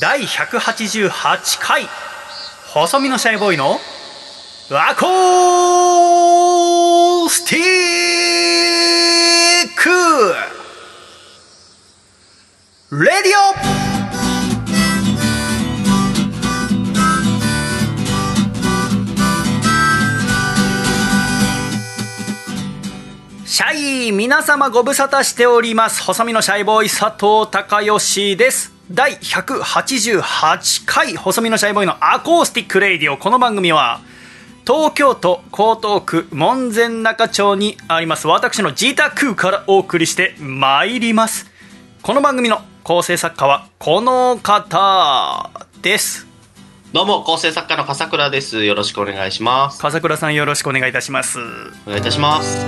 第188回。細身のシャイボーイのアコースティック。レディオ。シャイ皆様ご無沙汰しております。細身のシャイボーイ佐藤孝義です。第188回細身のシャイボーイのアコースティックレイディオこの番組は東京都江東区門前仲町にあります私の自宅からお送りしてまいりますこの番組の構成作家はこの方ですどうも、構成作家の笠倉です。よろしくお願いします。笠倉さんよろしくお願いいたしますお願いいたします。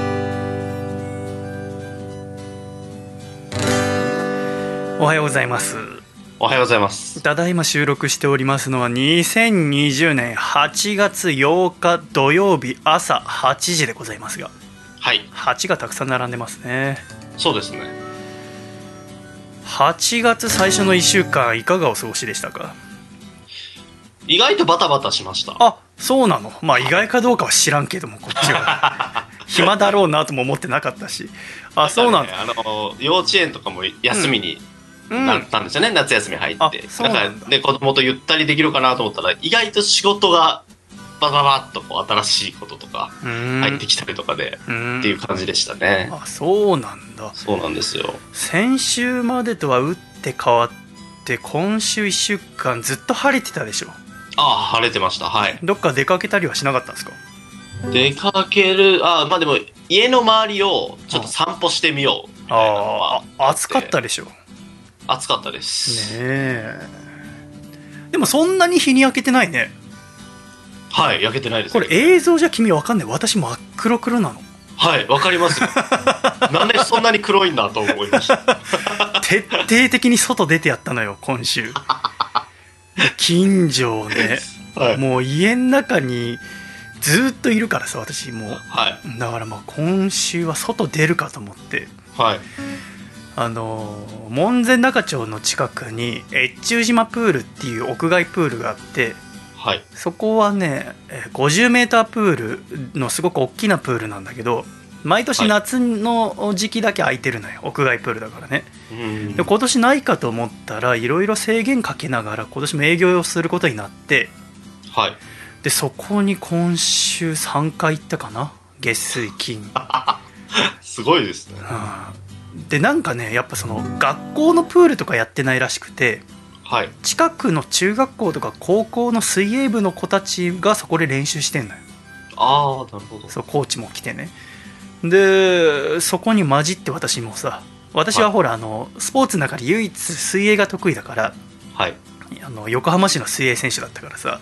おはようございますおはようございます。ただいま収録しておりますのは2020年8月8日土曜日朝8時でございますが。はい、8がたくさん並んでますね。そうですね。8月最初の1週間いかがお過ごしでしたか？意外とバタバタしました。あそうなの？まあ意外かどうかは知らんけどもこっちは。暇だろうなとも思ってなかったし。あそうなんだ、あの、幼稚園とかも休みにうんなったんですよね、夏休み入あって。だか、で、子供とゆったりできるかなと思ったら、意外と仕事がバババッとこう新しいこととか入ってきたりとかで、うんっていう感じでしたね。あそうなんだそうなんですよ。先週までとは打って変わって今週1週間ずっと晴れてたでしょ？ああ、晴れてました。はい。どっか出かけたりはしなかったんですか？出かける、あまあでも、家の周りをちょっと散歩してみようみたいなのはああ暑かったでしょ？ね暑かったです。えでもそんなに日に焼けてないねはい、焼けてないです。これ映像じゃ君わかんない私真っ黒黒なのはい、わかりますよ。なんでそんなに黒いんだと思いました。徹底的に外出てやったのよ今週近所をねはい。もう家の中にずっといるからさ私もうはい。だからまあ今週は外出るかと思ってはい。あの門前仲町の近くに越中島プールっていう屋外プールがあってはい。そこはね 50m プールのすごく大きなプールなんだけど毎年夏の時期だけ空いてるのよ屋外プールだからねうんで今年ないかと思ったらいろいろ制限かけながら今年も営業をすることになってはい。でそこに今週3回行ったかな月水金 すごいですね。うんでなんかねやっぱその学校のプールとかやってないらしくてはい。近くの中学校とか高校の水泳部の子たちがそこで練習してんのよああ、なるほど。そうコーチも来てねでそこに混じって私もさ私はほら、あのスポーツの中で唯一水泳が得意だからはい。あの横浜市の水泳選手だったからさ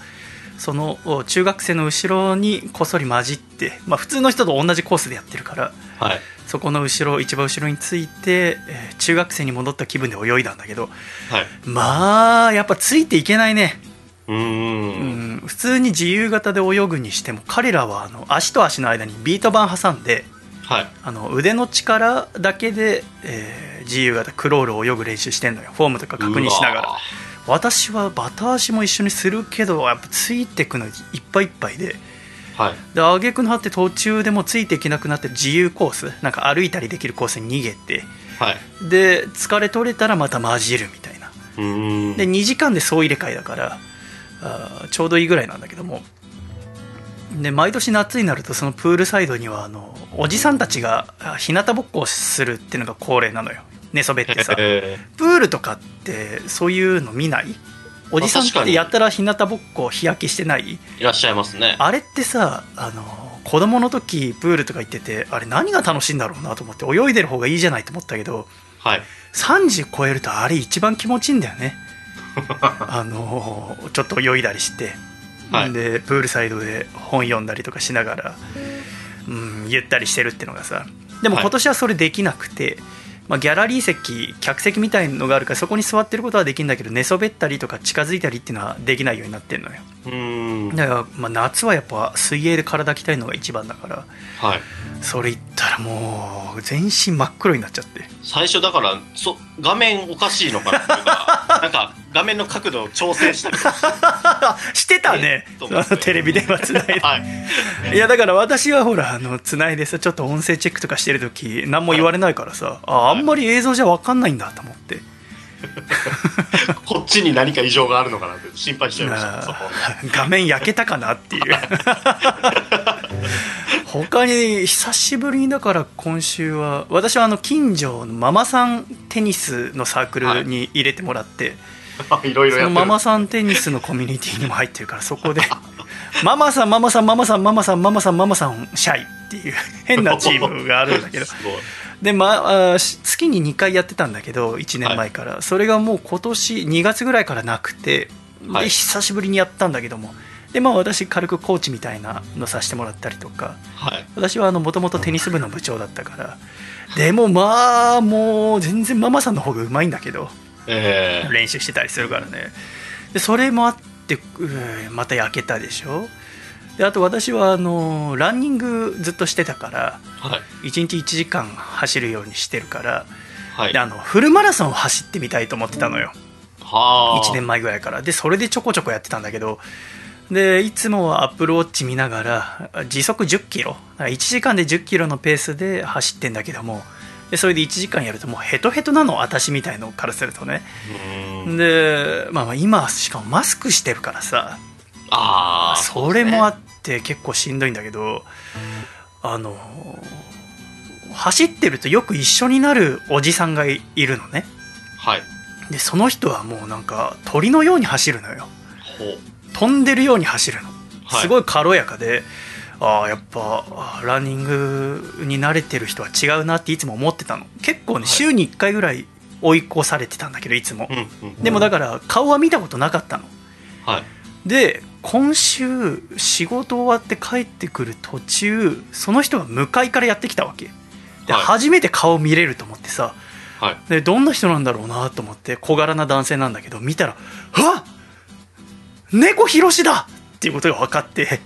そのお中学生の後ろにこっそり混じって、まあ、普通の人と同じコースでやってるからはい。そこの後ろ一番後ろについて、えー中学生に戻った気分で泳いだんだけどはい。まあやっぱついていけないね、うん。ん、普通に自由形で泳ぐにしても彼らはあの足と足の間にビート板挟んではい。あの腕の力だけで、えー自由形クロールを泳ぐ練習してんのよ。フォームとか確認しながら。私はバタ足も一緒にするけどやっぱついてくのいっぱいいっぱいでーはい。で挙句の果て途中でもついていけなくなって自由コースなんか歩いたりできるコースに逃げてはい。で疲れ取れたらまた混じるみたいなうーん。で2時間で総入れ替えだからあーちょうどいいぐらいなんだけどもで毎年夏になるとそのプールサイドにはあのおじさんたちがあ日向ぼっこをするっていうのが恒例なのよ寝そべってさえプールとかってそういうの見ない？おじさんってやったら日向ぼっこ日焼けしてない？ーいらっしゃいますね。あれってさあの子供の時プールとか行っててあれ何が楽しいんだろうなと思って泳いでる方がいいじゃないと思ったけどはい。30超えるとあれ一番気持ちいいんだよね。あのちょっと泳いだりして、はい。でプールサイドで本読んだりとかしながら、うん、ゆったりしてるっていうのがさ。でもはい。今年はそれできなくて、まあ、ギャラリー席客席みたいのがあるからそこに座ってることはできるんだけど寝そべったりとか近づいたりっていうのはできないようになってるのよ。うん。だから、まあ、夏はやっぱ水泳で体鍛えるのが一番だからはい。それ言ったらもう全身真っ黒になっちゃって。最初だからそ画面おかしいのかなっていうかなんか画面の角度を調整したり してたね。テレビ電話つないで。はい。いやだから私はほらあのつないでさちょっと音声チェックとかしてる時何も言われないからさ、ああんまり映像じゃ分かんないんだと思って、こっちに何か異常があるのかなって心配しちゃいました画面焼けたかなっていう。他に久しぶりにだから今週は私はあの近所のママさんテニスのサークルに入れてもらって、いろいろそのママさんテニスのコミュニティにも入ってるからそこでママさんママさんママさんママさんママさんママさんシャイっていう変なチームがあるんだけど。すごいで、まあ、し月に2回やってたんだけど1年前から、それがもう今年2月ぐらいからなくてで、はい。久しぶりにやったんだけども。で、まあ、私軽くコーチみたいなのさせてもらったりとか。はい。私はもともとテニス部の部長だったから。でもまあもう全然ママさんの方がうまいんだけど。え練習してたりするからね。でそれもあってまた焼けたでしょであと私はあのランニングずっとしてたからー、はい。1日1時間走るようにしてるからはい。であのフルマラソンを走ってみたいと思ってたのよ。はあ。1年前ぐらいから。でそれでちょこちょこやってたんだけどでいつもはアップルウォッチ見ながら時速1 0キロ。1時間で1 0キロのペースで走ってんだけどもでそれで1時間やるともうヘトヘトなの私みたいのからするとね。うん。で、まあ、まあ今しかもマスクしてるからさ。ああそれもあっって結構しんどいんだけどあの走ってるとよく一緒になるおじさんがいいるのね。はい。でその人はもうなんか鳥のように走るのよ。飛んでるように走るの。はい。すごい軽やかで、ああやっぱあランニングに慣れてる人は違うなっていつも思ってたの。結構ね、はい。週に1回ぐらい追い越されてたんだけどいつも、うんうん。でもだから顔は見たことなかったの。はい。で今週仕事終わって帰ってくる途中その人が向かいからやってきたわけ。で、はい。初めて顔見れると思ってさはい。でどんな人なんだろうなと思って小柄な男性なんだけど見たら「あ猫ひろしだ!」っていうことが分かって。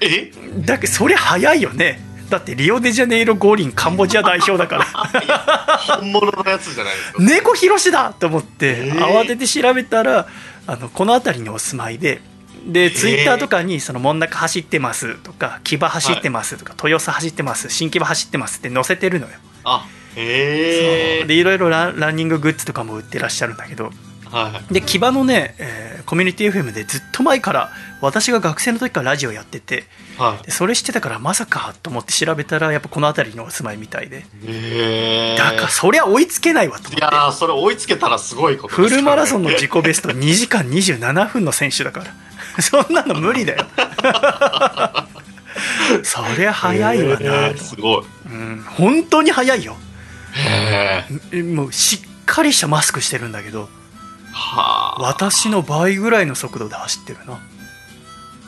え？だけどそりゃ早いよね。だってリオデジャネイロ五輪カンボジア代表だから。本物のやつじゃないですか。猫ひろしだ!と思って、えー。慌てて調べたらあのこの辺りにお住まいででツイッターとかにその「真ん中走ってます」とか「木場走ってます」とか「豊洲走ってます」「新木場走ってます」って載せてるのよ、あへえでいろいろランランニンググッズとかも売ってらっしゃるんだけど。はいで木場のね、えーコミュニティ FM でずっと前から私が学生の時からラジオやっててはい。でそれ知ってたからまさかと思って調べたらやっぱこの辺りにお住まいみたいで。だからそりゃ追いつけないわと思いやってーそれ追いつけたらすごいことフルマラソンのの自己ベスト2時間27分の選手だから そんなの無理だよ。そりゃ早いわな。と、すごい。うん、本当に早いよ。もうしっかりしたマスクしてるんだけどはあ。私の倍ぐらいの速度で走ってるな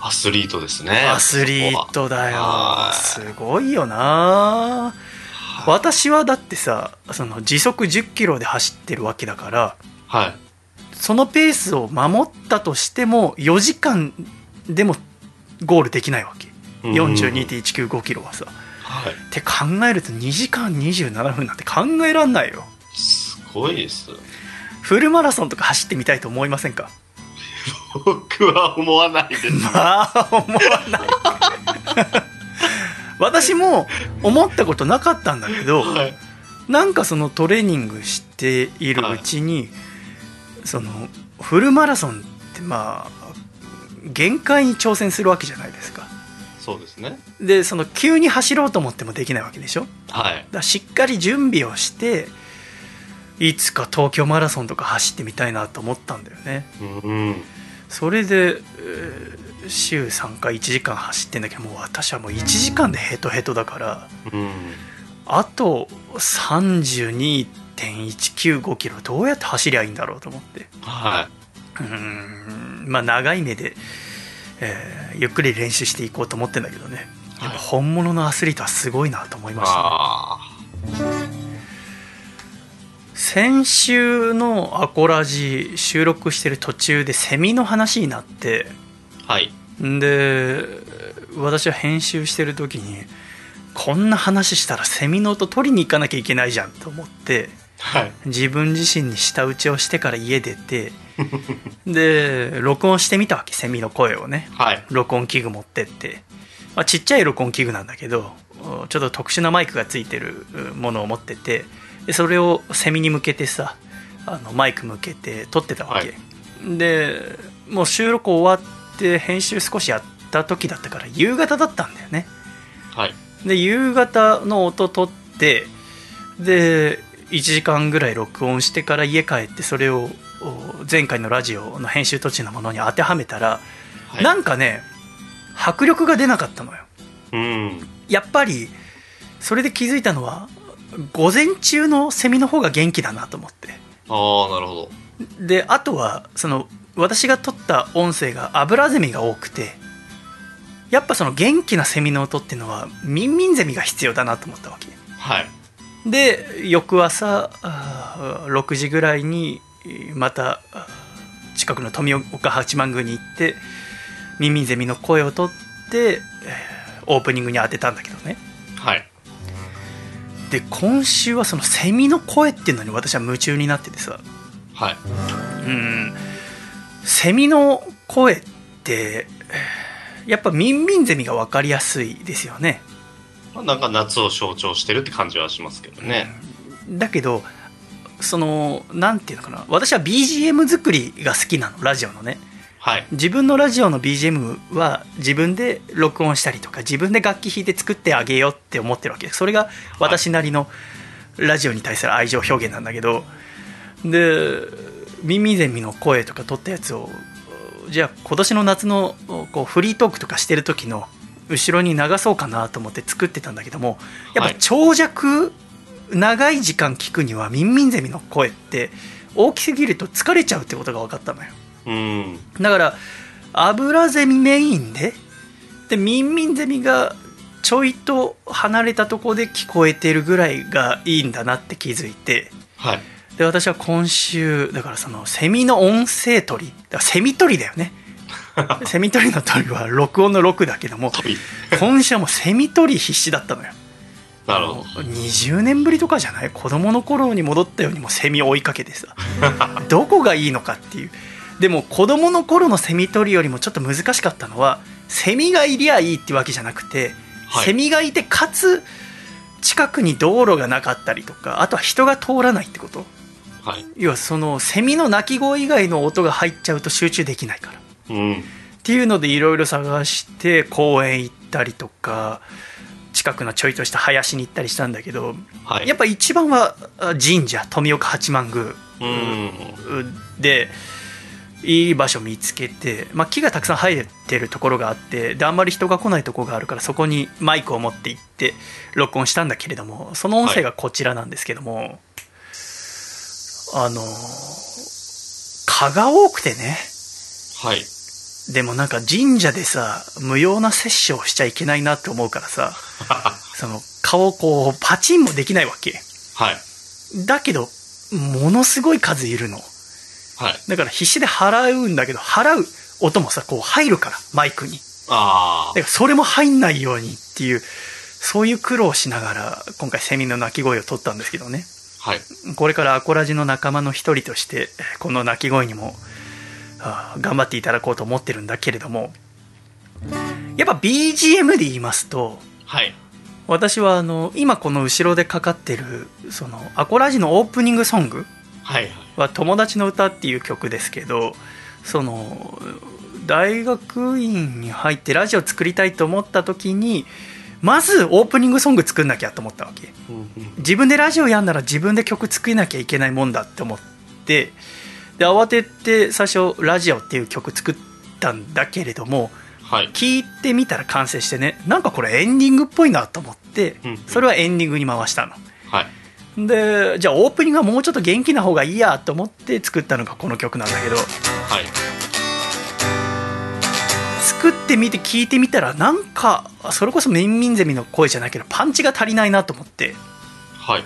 アスリートですね。アスリートだよ。はい。すごいよな。私はだってさその時速1 0キロで走ってるわけだからはいそのペースを守ったとしても4時間でもゴールできないわけ。うん。42.195キロはさ。はい。って考えると2時間27分なんて考えらんないよ。すごいです。フルマラソンとか走ってみたいと思いませんか？僕は思わないです。まあ思わない。私も思ったことなかったんだけどはい。なんかそのトレーニングしているうちに、そのフルマラソンってまあ限界に挑戦するわけじゃないですか。そうですね。でその急に走ろうと思ってもできないわけでしょ？はい。らしっかり準備をしていつか東京マラソンとか走ってみたいなと思ったんだよね。うんそれで、えー週3回1時間走ってんだけどもう私はもう1時間でヘトヘトだからうん。あと32.195キロどうやって走りゃいいんだろうと思って。はうーんまあ長い目で、えーゆっくり練習していこうと思ってんだけどね。やっぱ本物のアスリートはすごいなと思いいました、ね、あ先週のアコラジ収録してる途中でセミの話になってはい。で私は編集してる時にこんな話したらセミの音取りに行かなきゃいけないじゃんと思ってはい。自分自身に舌打ちをしてから家出て で録音してみたわけセミの声をね。はい。録音器具持ってって、まあ、ちっちゃい録音器具なんだけどちょっと特殊なマイクがついてるものを持っててでそれをセミに向けてさあのマイク向けて撮ってたわけ、でもう収録終わって編集少しやった時だったから夕方だったんだよね。はい。で夕方の音撮ってで1時間ぐらい録音してから家帰ってそれをお前回のラジオの編集途中のものに当てはめたら、はい。なんかね迫力が出なかったのよ。うん。やっぱりそれで気づいたのは午前中のセミの方が元気だなと思って。ああなるほど。であとはその私が撮った音声がアブラゼミが多くてやっぱその元気なセミの音っていうのはミンミンゼミが必要だなと思ったわけ。はいで翌朝あー6時ぐらいにまた近くの富岡八幡宮に行ってミンミンゼミの声を取って、えーオープニングに当てたんだけどね。はい。で今週はそのセミの声っていうのに私は夢中になっててさ。はい。うん。セミの声ってえーやっぱミンミンゼミが分かりやすいですよねまあなんか夏を象徴してるって感じはしますけどね。だけどそのなんていうのかな。私は BGM 作りが好きなの。ラジオのね。はい。自分のラジオの BGM は自分で録音したりとか自分で楽器弾いて作ってあげようって思ってるわけ。それが私なりのラジオに対する愛情表現なんだけど。で耳ゼミの声とか撮ったやつをじゃあ今年の夏のこうフリートークとかしてる時の後ろに流そうかなと思って作ってたんだけどもやっぱはい長尺長い時間聞くにはミンミンゼミの声って大きすぎると疲れちゃうってことが分かったのよ。うん。だからアブラゼミメインででミンミンゼミがちょいと離れたところで聞こえてるぐらいがいいんだなって気づいて。はい。で私は今週だからそのセミの音声取りだからセミ取りだよね セミ取りの取りは録音の録だけども今週はもうセミ取り必死だったのよ。なるほど。20年ぶりとかじゃない？子供の頃に戻ったようにもうセミ追いかけてさ。どこがいいのかっていう。でも子供の頃のセミ取りよりもちょっと難しかったのはセミがいりゃいいってわけじゃなくて、はい。セミがいてかつ近くに道路がなかったりとかあとは人が通らないってこと。はい。要はそのセミの鳴き声以外の音が入っちゃうと集中できないからうんっていうのでいろいろ探して公園行ったりとか近くのちょいとした林に行ったりしたんだけど、はい。やっぱ一番はあ神社富岡八幡宮うん。でいい場所見つけて、まあ、木がたくさん生えてるところがあってであんまり人が来ないところがあるからそこにマイクを持って行って録音したんだけれどもその音声がこちらなんですけども、あの蚊が多くてね。はいでもなんか神社でさ無用な殺生をしちゃいけないなって思うからさ その顔をこうパチンもできないわけ。はい。だけどものすごい数いるの。はい。だから必死で払うんだけど払う音もさこう入るからマイクに。あだからそれも入んないようにっていうそういう苦労をしながら今回セミの鳴き声を取ったんですけどね。あはい。これからアコラジの仲間の一人としてこの鳴き声にも頑張っていただこうと思ってるんだけれども。やっぱ BGM で言いますとはい。私はあの今この後ろでかかってるそのアコラジのオープニングソングはいはい。は「友達の歌」っていう曲ですけどその大学院に入ってラジオ作りたいと思った時にまずオープニングソング作んなきゃと思ったわけ。自分でラジオやんなら自分で曲作りなきゃいけないもんだって思ってで慌てて最初「ラジオ」っていう曲作ったんだけれどもはい。聞いてみたら完成してねなんかこれエンディングっぽいなと思ってうんそれはエンディングに回したの。はい。でじゃあオープニングはもうちょっと元気な方がいいやと思って作ったのがこの曲なんだけど。はい。作ってみて聞いてみたらなんかそれこそミンミンゼミの声じゃないけどパンチが足りないなと思って。はい。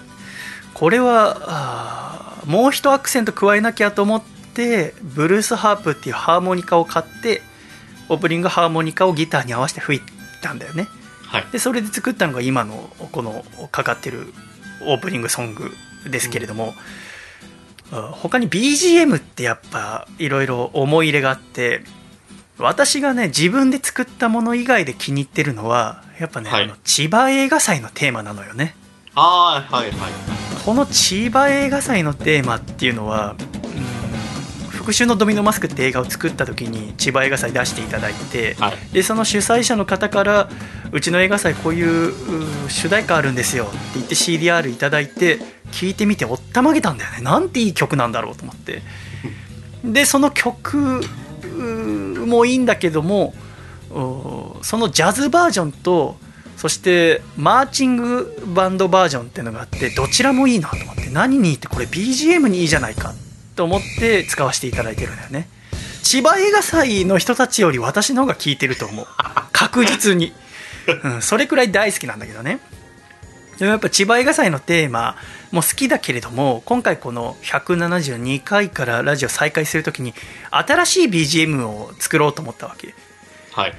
これはあーもう一アクセント加えなきゃと思ってブルースハープっていうハーモニカを買ってオープニングハーモニカをギターに合わせて吹いたんだよね。はい。でそれで作ったのが今のこのかかってるオープニングソングですけれども、あ他に BGM ってやっぱいろいろ思い入れがあって私がね自分で作ったもの以外で気に入ってるのはやっぱね、はい。あの千葉映画祭のテーマなのよね。ああ、はいはい。この千葉映画祭のテーマっていうのは「うん復讐のドミノマスク」って映画を作った時に千葉映画祭出していただいて、はい。でその主催者の方から「うちの映画祭こういうう主題歌あるんですよ」って言って CDR いただいて聞いてみておったまげたんだよねなんていい曲なんだろうと思ってでその曲うもいいんだけどもうそのジャズバージョンとそしてマーチングバンドバージョンっていうのがあってどちらもいいなと思って何にいいってこれ BGM にいいじゃないかと思って使わせていただいてるんだよね。千葉映画祭の人たちより私の方が聞いてると思う。確実に、うん、それくらい大好きなんだけどね。でもやっぱ千葉映画祭のテーマも好きだけれども今回この172回からラジオ再開するときに新しい BGM を作ろうと思ったわけ。はい。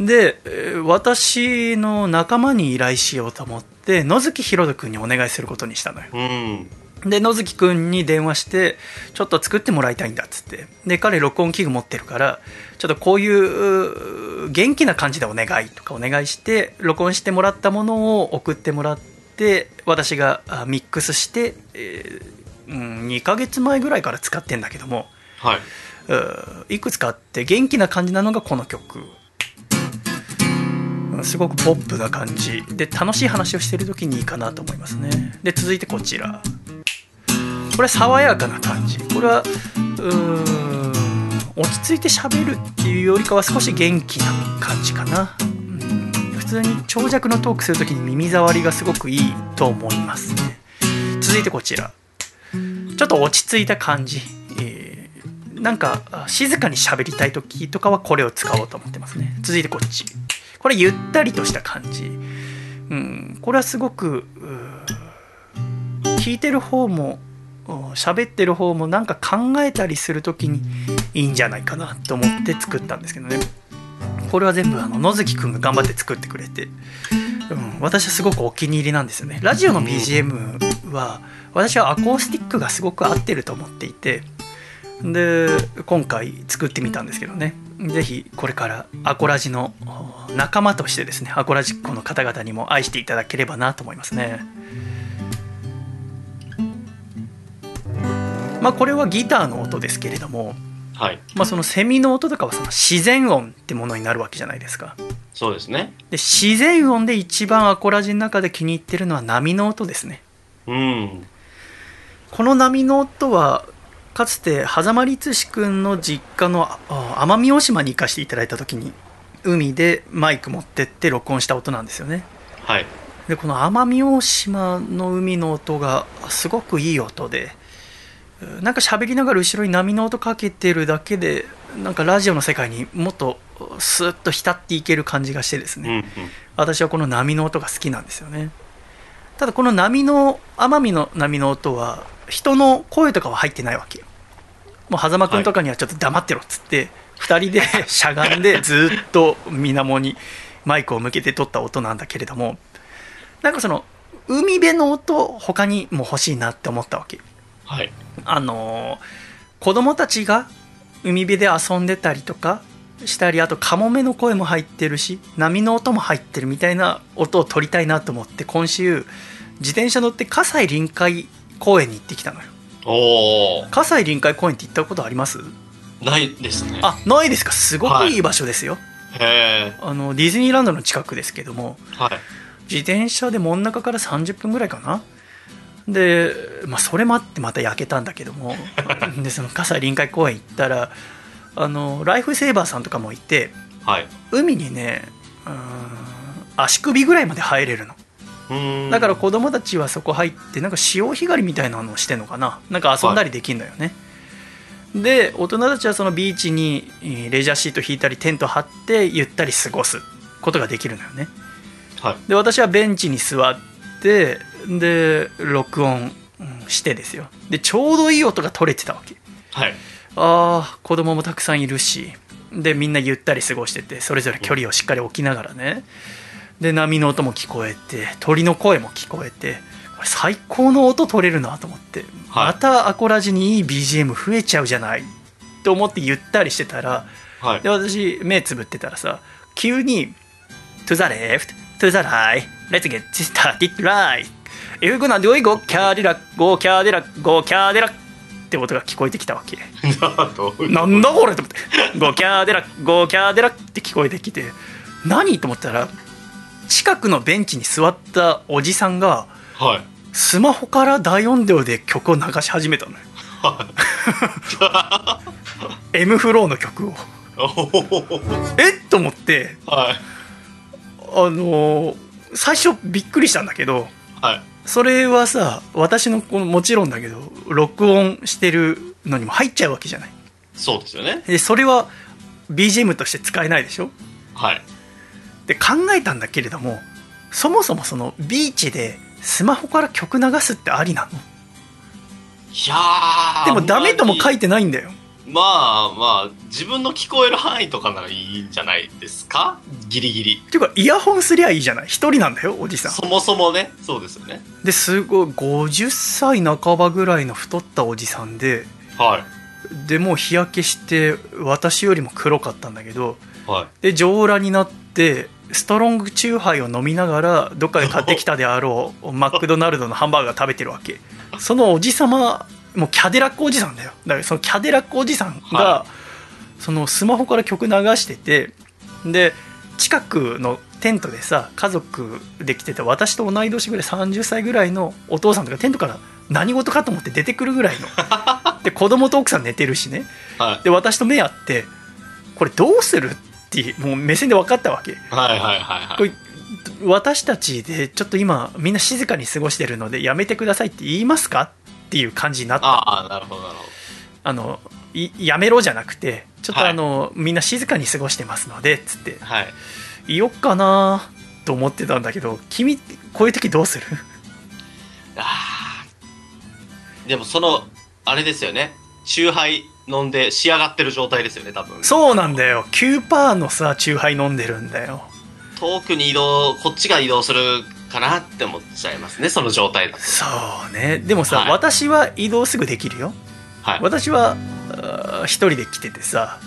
でえー私の仲間に依頼しようと思って野月ひろと君にお願いすることにしたのようん。で野月くんに電話してちょっと作ってもらいたいんだっつってで彼録音器具持ってるからちょっとこういうう元気な感じでお願いとかお願いして録音してもらったものを送ってもらって私があミックスして、えーうん、2ヶ月前ぐらいから使ってんだけどもはい。ういくつかあって元気な感じなのがこの曲すごくポップな感じ。で楽しい話をしてる時にいいかなと思いますね。で続いてこちら。これは爽やかな感じ。これはうーん落ち着いて喋るっていうよりかは少し元気な感じかな、うん。普通に長尺のトークする時に耳障りがすごくいいと思いますね。続いてこちら。ちょっと落ち着いた感じ、えーなんか静かに喋りたい時とかはこれを使おうと思ってますね。続いてこっち。これゆったりとした感じ、うん、これはすごく聞いてる方も喋ってる方もなんか考えたりする時にいいんじゃないかなと思って作ったんですけどね。これは全部あの野月くんが頑張って作ってくれて、うん、私はすごくお気に入りなんですよね。ラジオの BGM は私はアコースティックがすごく合ってると思っていて。で今回作ってみたんですけどね。ぜひこれからアコラジのお仲間としてですねアコラジっ子の方々にも愛していただければなと思いますねまあこれはギターの音ですけれどもはい。まあそのセミの音とかはその自然音ってものになるわけじゃないですかそうですね。で自然音で一番アコラジの中で気に入ってるのは波の音ですねうん。この波の音はかつて狭間律志くんの実家のあ奄美大島に行かせていただいた時に海でマイク持ってって録音した音なんですよねはい。でこの奄美大島の海の音がすごくいい音でうんなんか喋りながら後ろに波の音かけてるだけでなんかラジオの世界にもっとスーッと浸っていける感じがしてですね、うんうん。私はこの波の音が好きなんですよねただこの波の奄美の波の音は人の声とかは入ってないわけよもう狭間くんとかにはちょっと黙ってろっつって、2人で しゃがんでずっと水面にマイクを向けて撮った音なんだけれどもなんかその海辺の音他にも欲しいなって思ったわけはい。あのー子供たちが海辺で遊んでたりとかしたりあとカモメの声も入ってるし波の音も入ってるみたいな音を撮りたいなと思って今週自転車乗って葛西臨海公園に行ってきたのよおー。葛西臨海公園って行ったことあります？ないですね。あないですか？すごくいい場所ですよ、へえ。あのディズニーランドの近くですけどもはい。自転車で真ん中から30分ぐらいかな？で、まあ、それもあってまた焼けたんだけども でその葛西臨海公園行ったらあのライフセーバーさんとかもいてはい。海にねうーん足首ぐらいまで入れるの。だから子供たちはそこ入ってなんか潮干狩りみたいなのをしてんのかな。なんか遊んだりできるんだよね、で大人たちはそのビーチにえーレジャーシート引いたりテント張ってゆったり過ごすことができるのよね。はい。で私はベンチに座ってで録音うんしてですよ。でちょうどいい音が取れてたわけ。はい。ああ子供もたくさんいるし。でみんなゆったり過ごしててそれぞれ距離をしっかり置きながらねで波の音も聞こえて鳥の声も聞こえてこれ最高の音取れるなと思って、はい。またアコラジにいい BGM 増えちゃうじゃないと思ってゆったりしてたらはい。で。私目つぶってたらさ急に「To the left to the right let's get started right if gonna do it go キャデラ go キャデラ go キャデラ」って音が聞こえてきたわけ。なんだこれと思って「ゴキャーデラゴーキャーデラ」って聞こえてきて何？と思ったら近くのベンチに座ったおじさんがはい。スマホから大音量で曲を流し始めたのよは M フローの曲をえ？っと思ってはい。あのー最初びっくりしたんだけどはい。それはさ私のこのもちろんだけど録音してるのにも入っちゃうわけじゃないそうですよね。でそれは BGM として使えないでしょ？はい。で考えたんだけれどもそもそもそのビーチでスマホから曲流すってありなの？いやーでもダメとも書いいてないんだよまあまあ、自分の聞こえる範囲とかならいいんじゃないですか？ギリギリ。っていうかイヤホンすりゃいいじゃない？一人なんだよおじさんそもそもね、そうですよね。ですごい50歳半ばぐらいの太ったおじさんではい。でもう日焼けして私よりも黒かったんだけどはい。で上裸になってストロングチューハイを飲みながらどっかで買ってきたであろう マクドナルドのハンバーガー食べてるわけ。そのおじさまもうキャデラックおじさんだよ。だからそのキャデラックおじさんが、はそのスマホから曲流しててで近くのテントでさ家族で来てて私と同い年ぐらい30歳ぐらいのお父さんとかテントから何事かと思って出てくるぐらいの。で子供と奥さん寝てるしね。はい。で私と目合ってこれどうするってもう目線で分かったわけはいはいはい私たちでちょっと今みんな静かに過ごしてるのでやめてくださいって言いますかっていう感じになったああ、なるほどなるほあのいやめろじゃなくてちょっとはいあの、みんな静かに過ごしてますのでつってど。はい。言おっかなと思ってたんだけど君こういう時どうする？あーでもその、あれですよね。チューハイ飲んで仕上がってる状態ですよね、多分。そうなんだよ9%のさチューハイ飲んでるんだよ遠くに移動、こっちが移動するかなって思っちゃいますね、その状態だと。そうねでもさ、はい私は移動すぐできるよはい。私は一人で来ててさ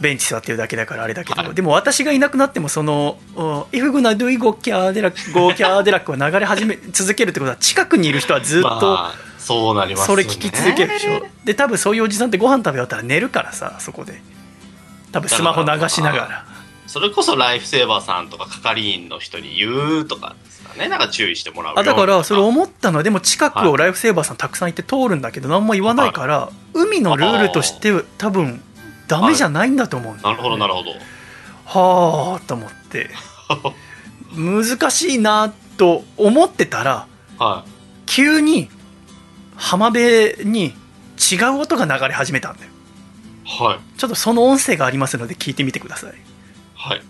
ベンチ座ってるだけだからあれだけど、はい。でも私がいなくなってもその「If gonna do it go Cadillac go Cadillac」を流れ始め続けるってことは近くにいる人はずっとまあ、そうなりますそれ聞き続けるでしょ、で多分そういうおじさんってご飯食べ終わったら寝るからさそこで。多分スマホ流しながら。それこそライフセーバーさんとか係員の人に言うとかですかね。なんか注意してもらうよあだからそれを思ったの。はでも近くをライフセーバーさんたくさんいて通るんだけど何も言わないから海のルールとして多分ダメじゃないんだと思うんだよねなるほど、なるほど。はあと思って 難しいなと思ってたらはい。急に浜辺に違う音が流れ始めたんだよはい。ちょっとその音声がありますので聞いてみてくださいはい。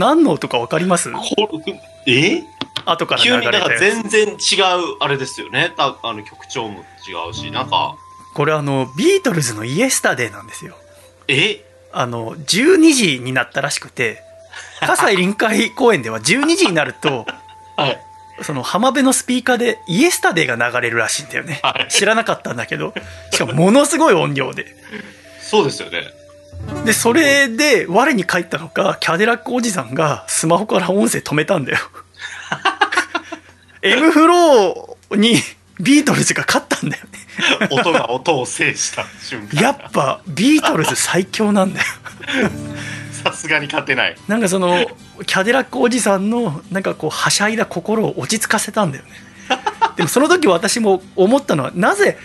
何の音か分かります？え？後から急になんか全然違うあれですよね。ああの曲調も違うし、なんか、これあのビートルズの「イエスタデー」なんですよ。え？あの12時になったらしくて葛西臨海公園では12時になると はい。その浜辺のスピーカーで「イエスタデー」が流れるらしいんだよね、はい。知らなかったんだけどしかもものすごい音量で。そうですよね。でそれで我に返ったのかキャデラックおじさんがスマホから音声止めたんだよ M フローにビートルズが勝ったんだよね音が音を制した瞬間。やっぱビートルズ最強なんだよさすがに勝てない。なんかそのキャデラックおじさんのなんかこうはしゃいだ心を落ち着かせたんだよねでもその時私も思ったのはなぜ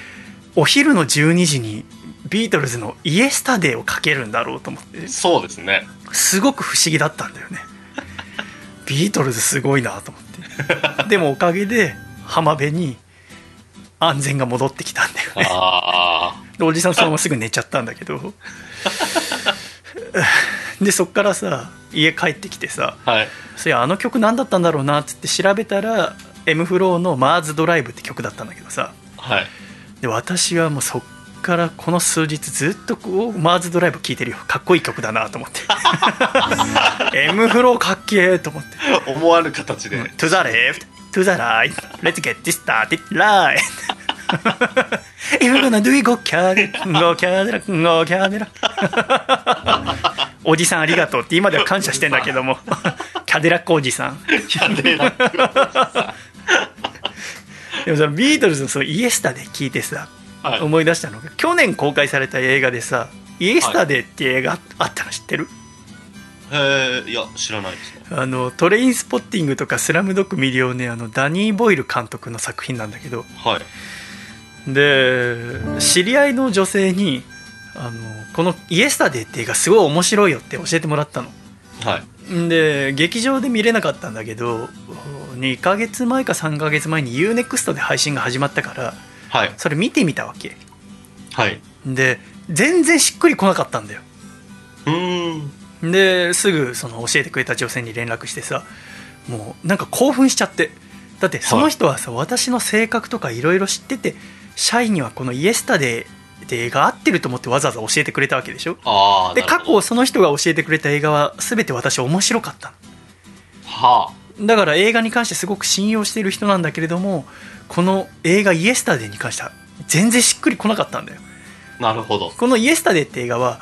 お昼の12時にビートルズの「イエスタデー」をかけるんだろうと思ってそうですね。すごく不思議だったんだよね ビートルズすごいなと思ってでもおかげで浜辺に安全が戻ってきたんだよねあでおじさんそのまますぐ寝ちゃったんだけど でそっからさ家帰ってきてさあ。はい。そやあの曲何だったんだろうなっつって調べたら M フローの「マーズドライブ」って曲だったんだけどさはい。で私はもうそっからこの数日ずっとこうマーズドライブ聴いてるよかっこいい曲だなと思って M フローかっけえと思って思わぬ形で。To the left, to the right, let's get this started right. If you're gonna do it, go キャデラ、go キャデラ、go キャデラ。おじさんありがとうって今では感謝してんだけども、キャデラックおじさん。キャデラック。でもそのビートルズのそのイエスタで聞いてさ、はい。思い出したの？が、去年公開された映画でさ、イエスタデーっていう映画あったの？知ってる、えー、いや、知らないですね。あのトレインスポッティングとかスラムドッグミリオネアのダニー・ボイル監督の作品なんだけどはい。で知り合いの女性にあのこの「イエスタデー」って映画すごい面白いよって教えてもらったのはい。んで劇場で見れなかったんだけど2ヶ月前か3ヶ月前に UNEXT で配信が始まったからはい。それ見てみたわけはい。で全然しっくりこなかったんだようーん。ですぐその教えてくれた女性に連絡してさもうなんか興奮しちゃってだってその人はさ、私の性格とかいろいろ知ってて社員にはこの「イエスタデー」で映画合ってると思ってわざわざ教えてくれたわけでしょああ。で過去その人が教えてくれた映画は全て私面白かったはのだから映画に関してすごく信用している人なんだけれどもこの映画「イエスタデー」に関しては全然しっくりこなかったんだよあ。なるほど。この「イエスタデー」って映画は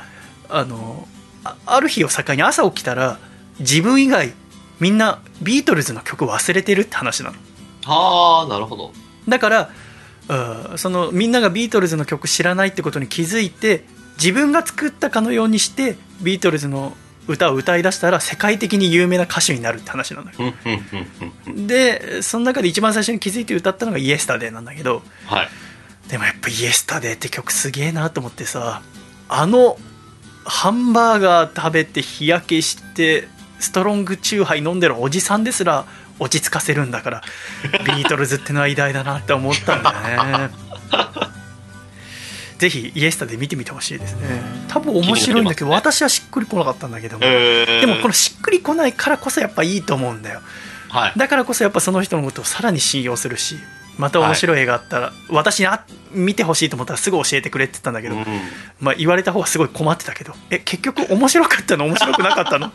あのあある日を境に朝起きたら自分以外みんなビートルズの曲忘れてるって話なのはあ、なるほど。だからうんそのみんながビートルズの曲知らないってことに気づいて自分が作ったかのようにしてビートルズの歌を歌い出したら世界的に有名な歌手になるって話なんふんふんふんふん。でその中で一番最初に気づいて歌ったのが「イエスタデー」なんだけどはい。でもやっぱ「イエスタデー」って曲すげえなと思ってさあのハンバーガー食べて日焼けしてストロングチューハイ飲んでるおじさんですら落ち着かせるんだからビートルズってのは偉大だなって思ったんだよね ぜひイエスタで見てみてほしいですね。多分面白いんだけど、気になります私はしっくりこなかったんだけども、えー、でもこのしっくりこないからこそやっぱいいと思うんだよ。はい。だからこそやっぱその人のことをさらに信用するしまた面白い映画あったら、私にあ見てほしいと思ったらすぐ教えてくれって言ったんだけど、うん。まあ、言われた方はすごい困ってたけどえ結局面白かったの面白くなかったの？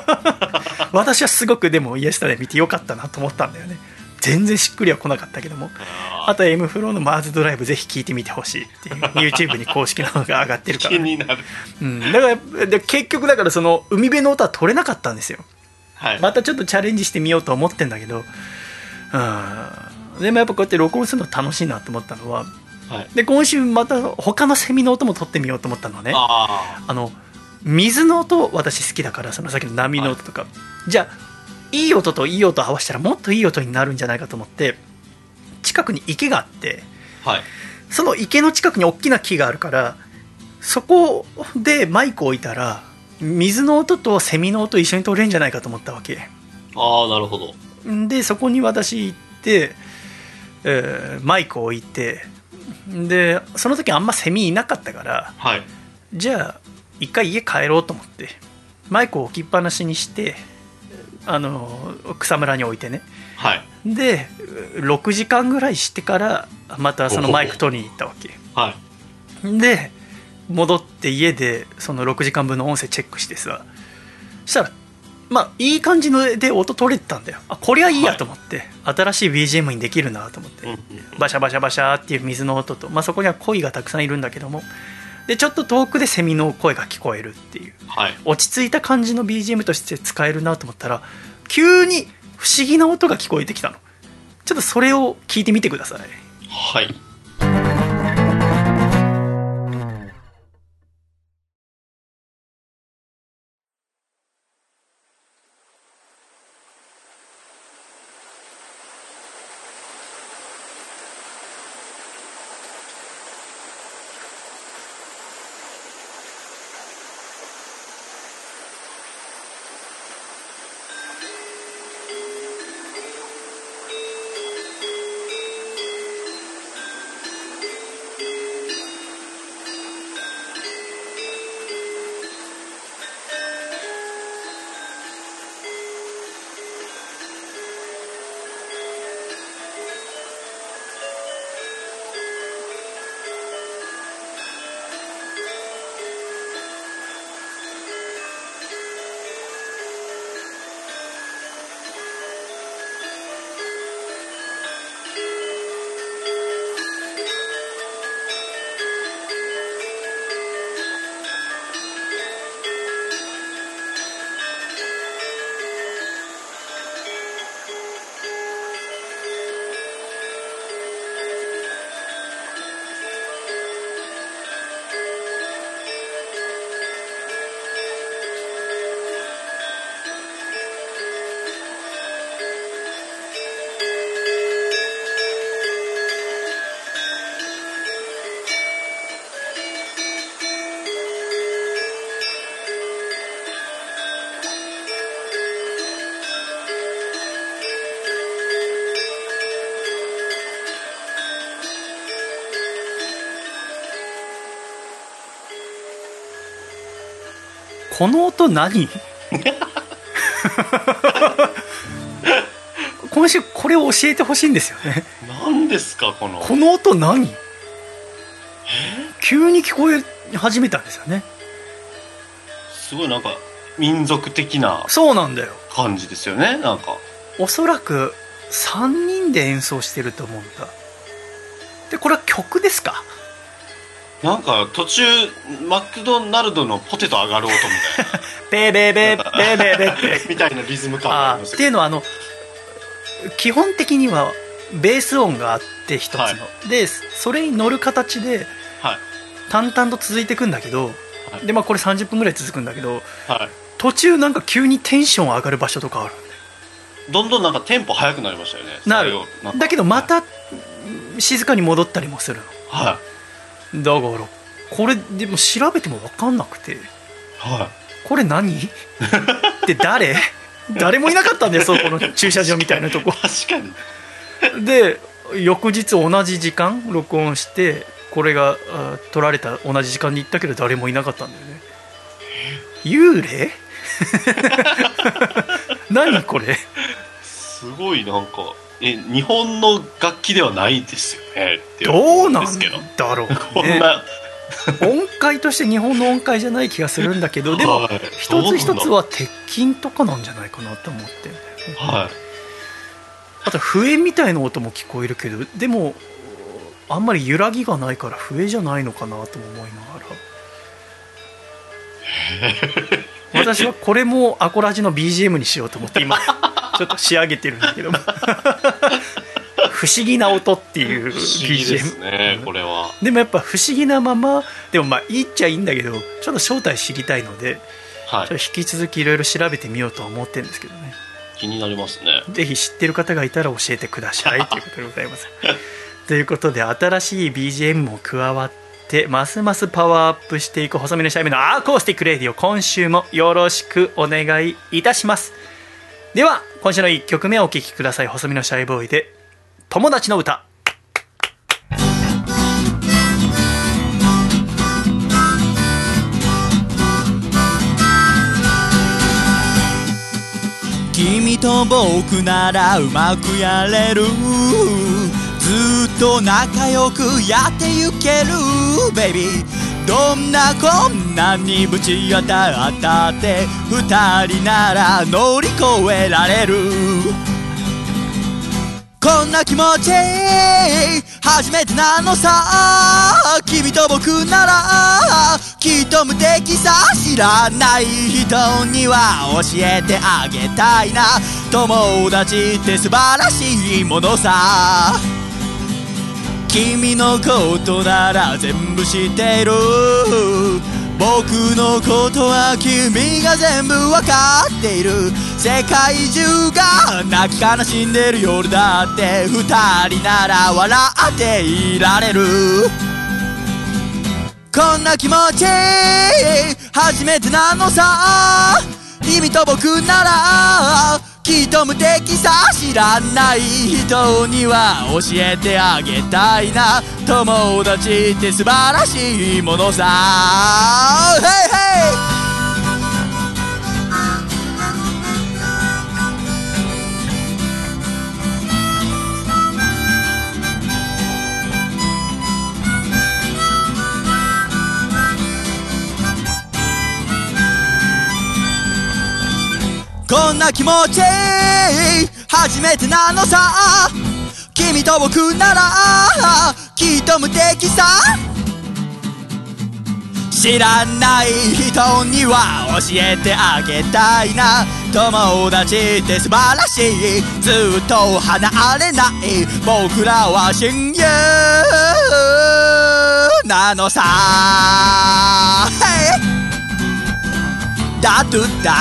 私はすごくでもイエスタで見てよかったなと思ったんだよね全然しっくりは来なかったけどもああと M フローのマーズドライブぜひ聞いてみてほしいっていう YouTube に公式の方が上がってるーから。気になる。うん、だからで結局だからその海辺の音は取れなかったんですよ。はい。またちょっとチャレンジしてみようと思ってんだけど。うん。でもやっぱこうやって録音するの楽しいなと思ったのははい。で今週また他のセミの音も取ってみようと思ったのね。ああの水の音私好きだからそのさっきの波の音とか、じゃあいい音といい音合わせたらもっといい音になるんじゃないかと思って近くに池があってあ。はい。その池の近くに大きな木があるからそこでマイクを置いたら水の音とセミの音一緒に取れるんじゃないかと思ったわけああ、なるほど。でそこに私行って、えーマイクを置いてでその時あんまセミいなかったからはい。じゃあ一回家帰ろうと思ってマイクを置きっぱなしにしてあの草むらに置いてね。はい。で6時間ぐらいしてからまたそのマイク取りに行ったわけ。はい。で戻って家でその6時間分の音声チェックしてさ。そしたらまあいい感じので音取れてたんだよ。あこれはいいやと思って、新しい BGM にできるなと思って、バシャバシャバシャっていう水の音と、まあ、そこには鯉がたくさんいるんだけどもでちょっと遠くでセミの声が聞こえるっていう。はい。落ち着いた感じの BGM として使えるなと思ったら急に不思議な音が聞こえてきたの。ちょっとそれを聞いてみてください。はいこの音何？今週これを教えてほしいんですよね。何ですかこの。この音何？急に聞こえ始めたんですよね。すごいなんか民族的なそうなんだよ。感じですよねなんか。おそらく3人で演奏してると思うんだ。でこれは曲ですか？なんか途中マクドナルドのポテト上がる音みベーベーベーベーベーベーみたいなリズム感があっていうのはあの基本的にはベース音があって一つの、はい。でそれに乗る形ではい。淡々と続いていくんだけど、はい。でまあこれ30分ぐらい続くんだけどはい。途中なんか急にテンション上がる場所とかある。どんどんなんかテンポ速くなりましたよね。なる。だけどまた静かに戻ったりもするはのだからこれでも調べても分かんなくて。い。はこれ何？って誰？誰もいなかったんだよ そこの駐車場みたいなとこ。い確かに。で翌日同じ時間録音してこれがあ撮られた同じ時間に行ったけど誰もいなかったんだよね。幽霊？何これ？すごいなんかえ日本の楽器ではないですよねど思うなんですけど。だろう こんねな、音階として日本の音階じゃない気がするんだけどでもはい一つ一つは鉄筋とかなんじゃないかなと思って。はい。あと笛みたいな音も聞こえるけどでもあんまり揺らぎがないから笛じゃないのかなとも思いながら。私はこれもアコラジの BGM にしようと思って今ちょっと仕上げてるんだけども 不思議な音っていう不思議です BGM ねこれは。でもやっぱ不思議なままでもまあいいっちゃいいんだけどちょっと正体知りたいのではい。ちょっと引き続きいろいろ調べてみようとは思ってるんですけどね。気になりますね。ぜひ知ってる方がいたら教えてくださいということでございます。ということで新しい BGM も加わってますますパワーアップしていく細身のシャイボーイのアコースティックレイディオを今週もよろしくお願いいたします。では今週の1曲目お聴きください。細身のシャイボーイで「友達の歌」君と僕ならうまくやれる。ずっと仲良くやってゆける。ベイビーどんな困難にぶち当たったって二人なら乗り越えられる。こんな気持ち初めてなのさ。君と僕ならきっと無敵さ。知らない人には教えてあげたいな。友達って素晴らしいものさ。君のことなら全部知ってる。僕のことは君が全部わかっている。世界中が泣き悲しんでる夜だって二人なら笑っていられる。こんな気持ち初めてなのさ。君と僕ならきっと無敵さ知らない人には教えてあげたいな友達って素晴らしいものさ Hey, hey! こんな気持ち初めてなのさ。君と僕ならきっと無敵さ。知らない人には教えてあげたいな。友達って素晴らしい。ずっと離れない。僕らは親友。なのさ、hey! だとだ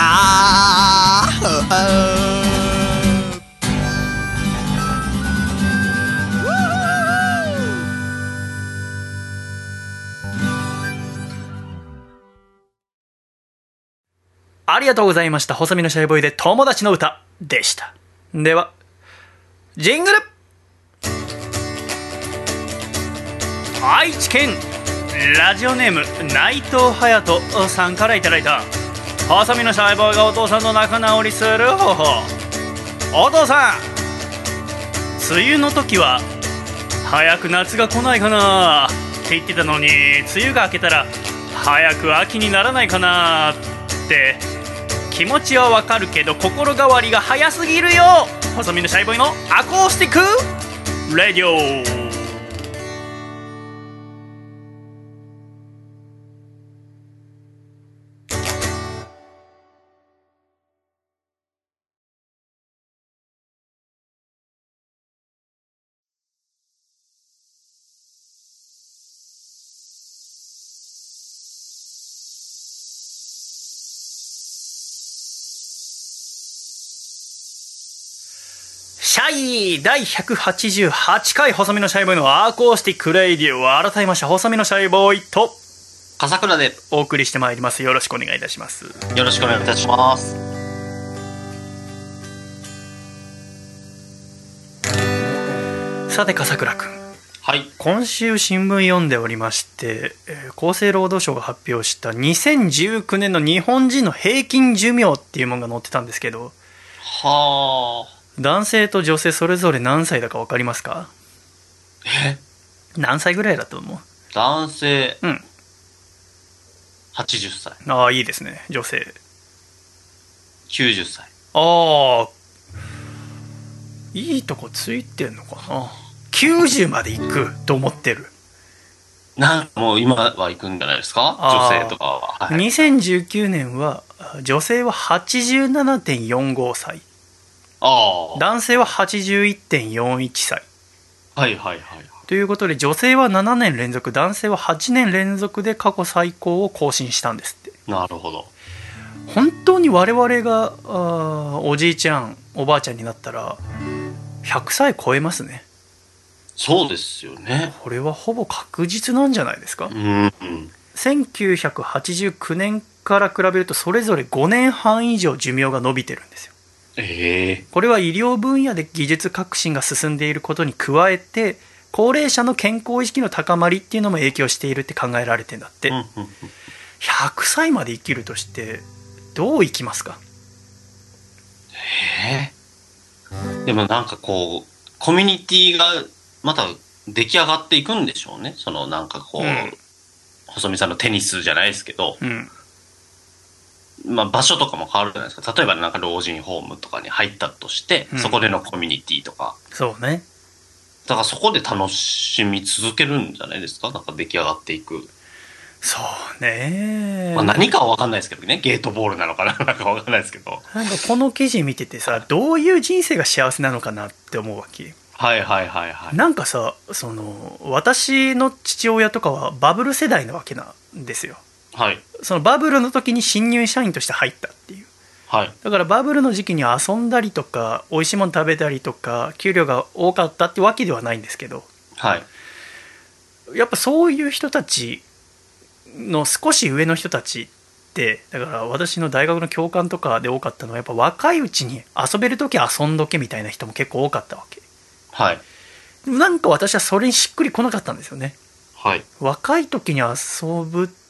ありがとうございました。細身のシャイボーイで友達の歌でした。では、ジングル愛知県ラジオネーム内藤隼人さんから頂いただいた細身のシャイボーイがお父さんと仲直りする方法。お父さん梅雨の時は早く夏が来ないかな。って言ってたのに梅雨が明けたら早く秋にならないかなって。気持ちはわかるけど心変わりが早すぎるよ。細身のシャイボーイのアコースティックレディオ。シャイ第188回細身のシャイボーイのアコースティックレイディオを改めまして細身のシャイボーイと笠倉でお送りしてまいりますよろしくお願いいたしますよろしくお願いいたします。さて笠倉くんはい。今週新聞読んでおりまして、えー厚生労働省が発表した2019年の日本人の平均寿命っていうものが載ってたんですけどはあ。男性と女性それぞれ何歳だか分かりますか？え？何歳ぐらいだと思う？男性。うん。80歳、ああいいですね。女性。90歳。ああいいとこついてんのかな。90まで行くと思ってる。なんかもう今は行くんじゃないですか？女性とかは。はい、2019年は女性は87.45歳ああ。男性は81.41歳はいはいはい。ということで女性は7年連続男性は8年連続で過去最高を更新したんですってなるほど。本当に我々があーおじいちゃんおばあちゃんになったら100歳超えますねそうですよね。これはほぼ確実なんじゃないですか？うん。1989年から比べるとそれぞれ5年半以上寿命が伸びてるんですよええこれは医療分野で技術革新が進んでいることに加えて高齢者の健康意識の高まりっていうのも影響しているって考えられてんだって、うんうんうん。100歳まで生きるとしてどう生きますか？ええでもなんかこう、コミュニティがまた出来上がっていくんでしょうね。そのなんかこう、うん。細見さんのテニスじゃないですけど、うんまあ場所とかも変わるじゃないですか。例えばなんか老人ホームとかに入ったとして、うんそこでのコミュニティとか、そうねだからそこで楽しみ続けるんじゃないですか？なんか出来上がっていく。そうね、まあ何かは分かんないですけどね。ゲートボールなのかな？なんか分かんないですけど。なんかこの記事見ててさどういう人生が幸せなのかなって思うわけはいはいはいはい。なんかさその私の父親とかはバブル世代なわけなんですよはい。そのバブルの時に新入社員として入ったっていうはい。だからバブルの時期に遊んだりとか美味しいもの食べたりとか給料が多かったってわけではないんですけどはい。やっぱそういう人たちの少し上の人たちってだから私の大学の教官とかで多かったのはやっぱ若いうちに遊べる時遊んどけみたいな人も結構多かったわけはい。なんか私はそれにしっくりこなかったんですよねはい。若い時に遊ぶって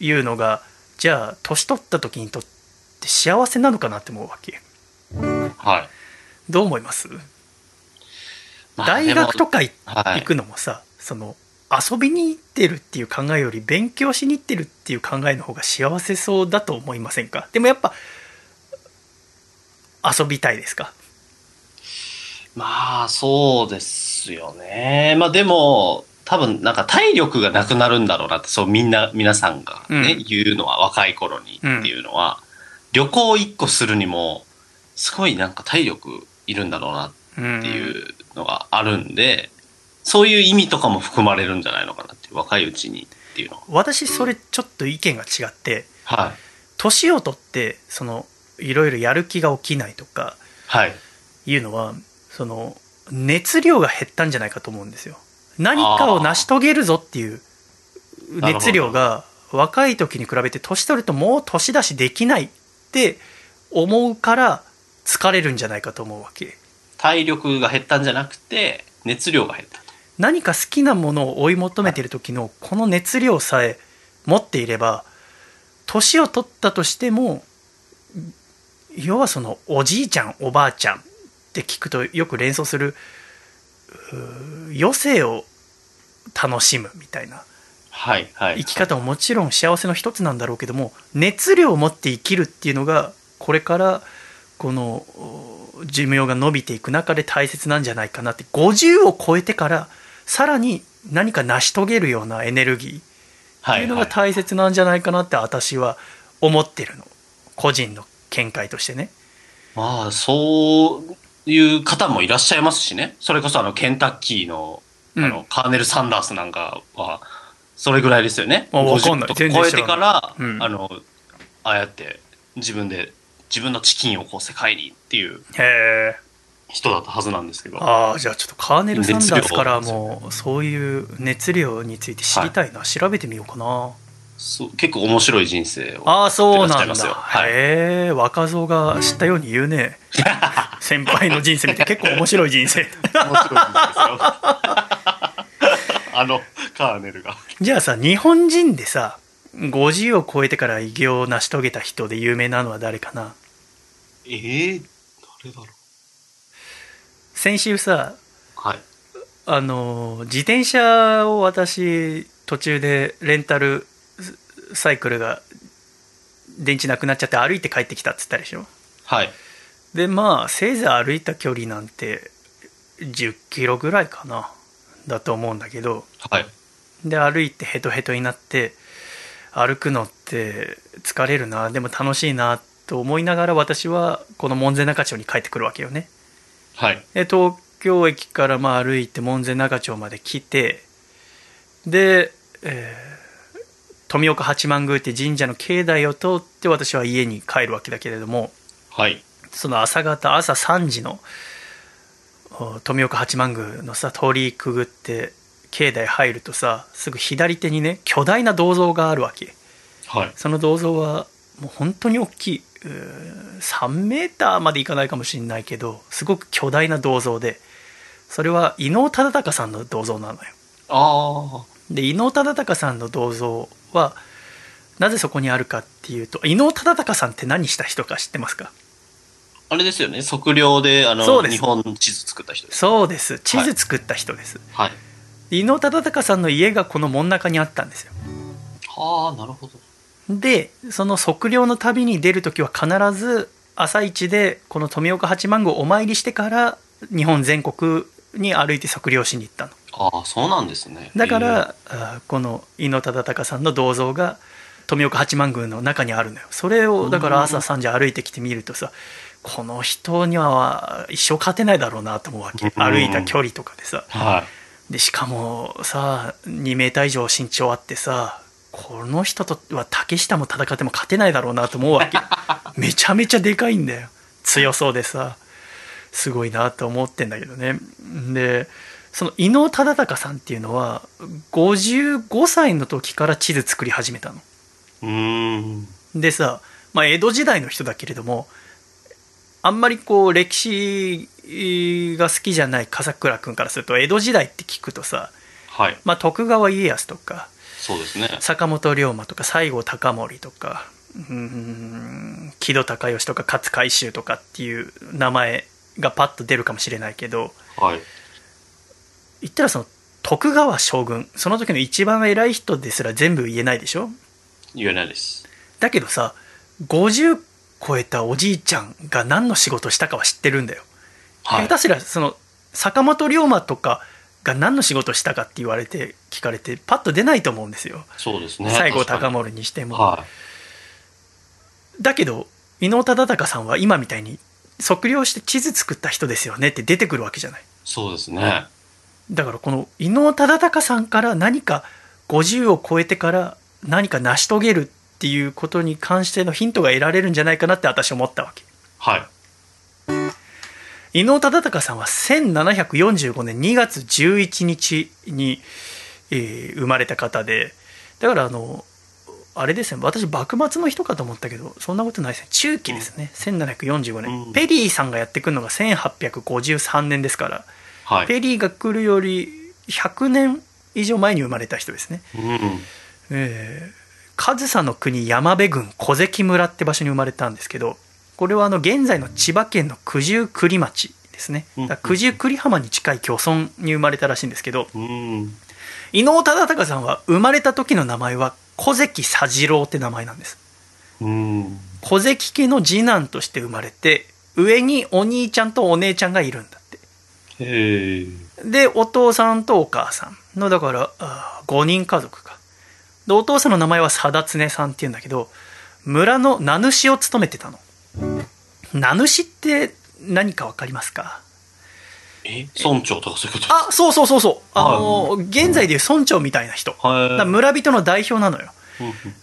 いうのがじゃあ年取った時にとって幸せなのかなって思うわけ。はい。どう思います？まあ大学とか行くのもさその遊びに行ってるっていう考えより勉強しに行ってるっていう考えの方が幸せそうだと思いませんか？でもやっぱ遊びたいですか？まあ、そうですよね。まあでも、多分なんか体力がなくなるんだろうなって、そうみんな、皆さんがね、うん言うのは若い頃にっていうのは、旅行一個するにも、すごいなんか体力いるんだろうなうんっていうのがあるんで、そういう意味とかも含まれるんじゃないのかなって若いうちにっていうのは。私それちょっと意見が違ってはい。年を取ってそのいろいろやる気が起きないとかはい。いうのはその熱量が減ったんじゃないかと思うんですよ何かを成し遂げるぞっていう熱量が若い時に比べて年取るともう年だしできないって思うから疲れるんじゃないかと思うわけ体力が減ったんじゃなくて、熱量が減ったと。何か好きなものを追い求めている時のこの熱量さえ持っていれば年を取ったとしても要はそのおじいちゃんおばあちゃんって聞くとよく連想する余生を楽しむみたいなはい。はい。生き方ももちろん幸せの一つなんだろうけども熱量を持って生きるっていうのがこれからこのお寿命が伸びていく中で大切なんじゃないかなって50を超えてからさらに何か成し遂げるようなエネルギーってはいいうのが大切なんじゃないかなって私は思ってるの個人の見解としてねまあ、そういう方もいらっしゃいますしね。それこそあの、ケンタッキーの、あの、うんカーネル・サンダースなんかは、それぐらいですよね。あわかんない。50と全然知らない。超えてから、うん。あの、ああやって自分で、自分のチキンをこう世界にっていう人だったはずなんですけど。ああじゃあちょっとカーネル・サンダースからもそういう熱量について知りたいな、調べてみようかなそう結構面白い人生を。ああそうなんだはいへえ若造が知ったように言うね 先輩の人生見て結構面白い人生面白い人生ですよ。あの、カーネルが。じゃあさ日本人でさ50を超えてから偉業を成し遂げた人で有名なのは誰かな？えー、誰だろう。先週さはい。あの自転車を私途中でレンタルサイクルが電池なくなっちゃって歩いて帰ってきたっつったでしょ？はい。でまあせいぜい歩いた距離なんて10キロぐらいかなだと思うんだけどはい。で歩いてヘトヘトになって歩くのって疲れるなでも楽しいなと思いながら私はこの門前仲町に帰ってくるわけよねはい。で東京駅からまあ歩いて門前仲町まで来てで、えー富岡八幡宮って神社の境内を通って私は家に帰るわけだけれどもはい。その朝方朝3時のお富岡八幡宮のさ通りくぐって境内入るとさすぐ左手にね巨大な銅像があるわけはい。その銅像はもう本当に大きいうー3メーターまでいかないかもしれないけどすごく巨大な銅像でそれは伊能忠敬さんの銅像なのよあで伊能忠敬さんの銅像はなぜそこにあるかっていうと伊能忠敬さんって何した人か知ってますか？あ。あれですよね。測量で、あの、日本地図作った人です。そうです地図作った人です、はい。伊能忠敬さんの家がこの真ん中にあったんですよはあ、なるほど。でその測量の旅に出る時は必ず朝一でこの富岡八幡宮をお参りしてから日本全国に歩いて測量しに行ったのああ、そうなんですね。だから、あこの伊能忠敬さんの銅像が富岡八幡宮の中にあるのよ。それをだから朝3時歩いてきてみるとさこの人には一生勝てないだろうなと思うわけ。うん。歩いた距離とかでさ。えーはい。でしかもさ2メーター以上身長あってさこの人とは竹下も戦っても勝てないだろうなと思うわけ。めちゃめちゃでかいんだよ。強そうでさすごいなと思ってんだけどね。でその伊能忠敬さんっていうのは55歳の時から地図作り始めたのうーん。でさ、まあ、江戸時代の人だけれどもあんまりこう歴史が好きじゃない笠倉君からすると江戸時代って聞くとさ、はい。まあ、徳川家康とかそうですね。坂本龍馬とか西郷隆盛とかうーん木戸孝允とか勝海舟とかっていう名前がパッと出るかもしれないけどはい。言ったらその徳川将軍その時の一番偉い人ですら全部言えないでしょ？言えないです。だけどさ50超えたおじいちゃんが何の仕事したかは知ってるんだよ、はい。下手すらその坂本龍馬とかが何の仕事したかって言われて聞かれてパッと出ないと思うんですよそうですね。西郷隆盛にしても、にはだけど伊能忠敬さんは今みたいに測量して地図作った人ですよねって出てくるわけじゃないい。そうですね。だからこの伊能忠敬さんから何か50を超えてから何か成し遂げるっていうことに関してのヒントが得られるんじゃないかなって私は思ったわけ。はい。伊能忠敬さんは1745年2月11日に、えー生まれた方でだからあのあれですね私幕末の人かと思ったけどそんなことないですね。中期ですね、1745年、うん。ペリーさんがやってくるのが1853年ですから、はい。ペリーが来るより100年以上前に生まれた人ですね、うん。えー上総の国山部郡小関村って場所に生まれたんですけどこれはあの現在の千葉県の九十九里町ですね九十九里浜に近い漁村に生まれたらしいんですけどうん。伊能忠敬さんは生まれた時の名前は小関佐次郎って名前なんですうん。小関家の次男として生まれて上にお兄ちゃんとお姉ちゃんがいるんだ。でお父さんとお母さんのだから5人家族か。でお父さんの名前は貞常さんっていうんだけど村の名主を務めてたの。名主って何か分かりますか？え？村長とかそういうこと？あそうそうそうそう。あの、現在でいう村長みたいな人。はい。ら村人の代表なのよ。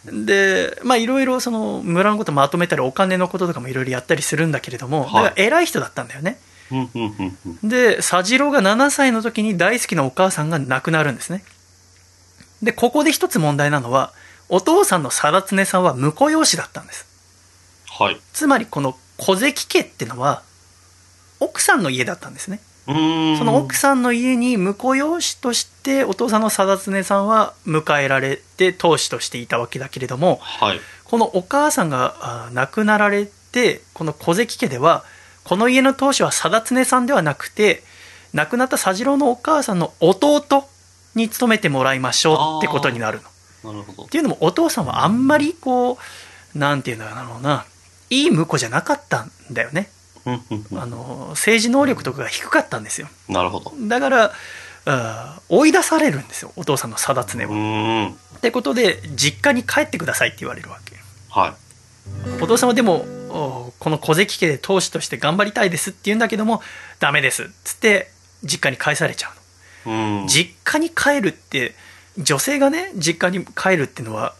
うん。でまあいろいろその村のことまとめたりお金のこととかもいろいろやったりするんだけれども、はい。だから偉い人だったんだよねで佐次郎が7歳の時に大好きなお母さんが亡くなるんですねでここで一つ問題なのはお父さんの貞常さんは婿養子だったんですはい。つまりこの小関家ってのは奥さんの家だったんですね。その奥さんの家に婿養子としてお父さんの貞常さんは迎えられて当主としていたわけだけれどもはい。このお母さんがあ亡くなられてこの小関家ではこの家の当主は貞常さんではなくて亡くなった佐次郎のお母さんの弟に勤めてもらいましょうってことになるの。なるほどっ。ていうのもお父さんはあんまりこうなんていうんだろうないい婿じゃなかったんだよねあの政治能力とかが低かったんですよなるほど。だから追い出されるんですよお父さんの貞常うは。ってことで実家に帰ってくださいって言われるわけはい。お父さんはでもおこの小関家で当主として頑張りたいですって言うんだけどもダメですっつって実家に返されちゃうのうん。実家に帰るって女性がね実家に帰るっていうのは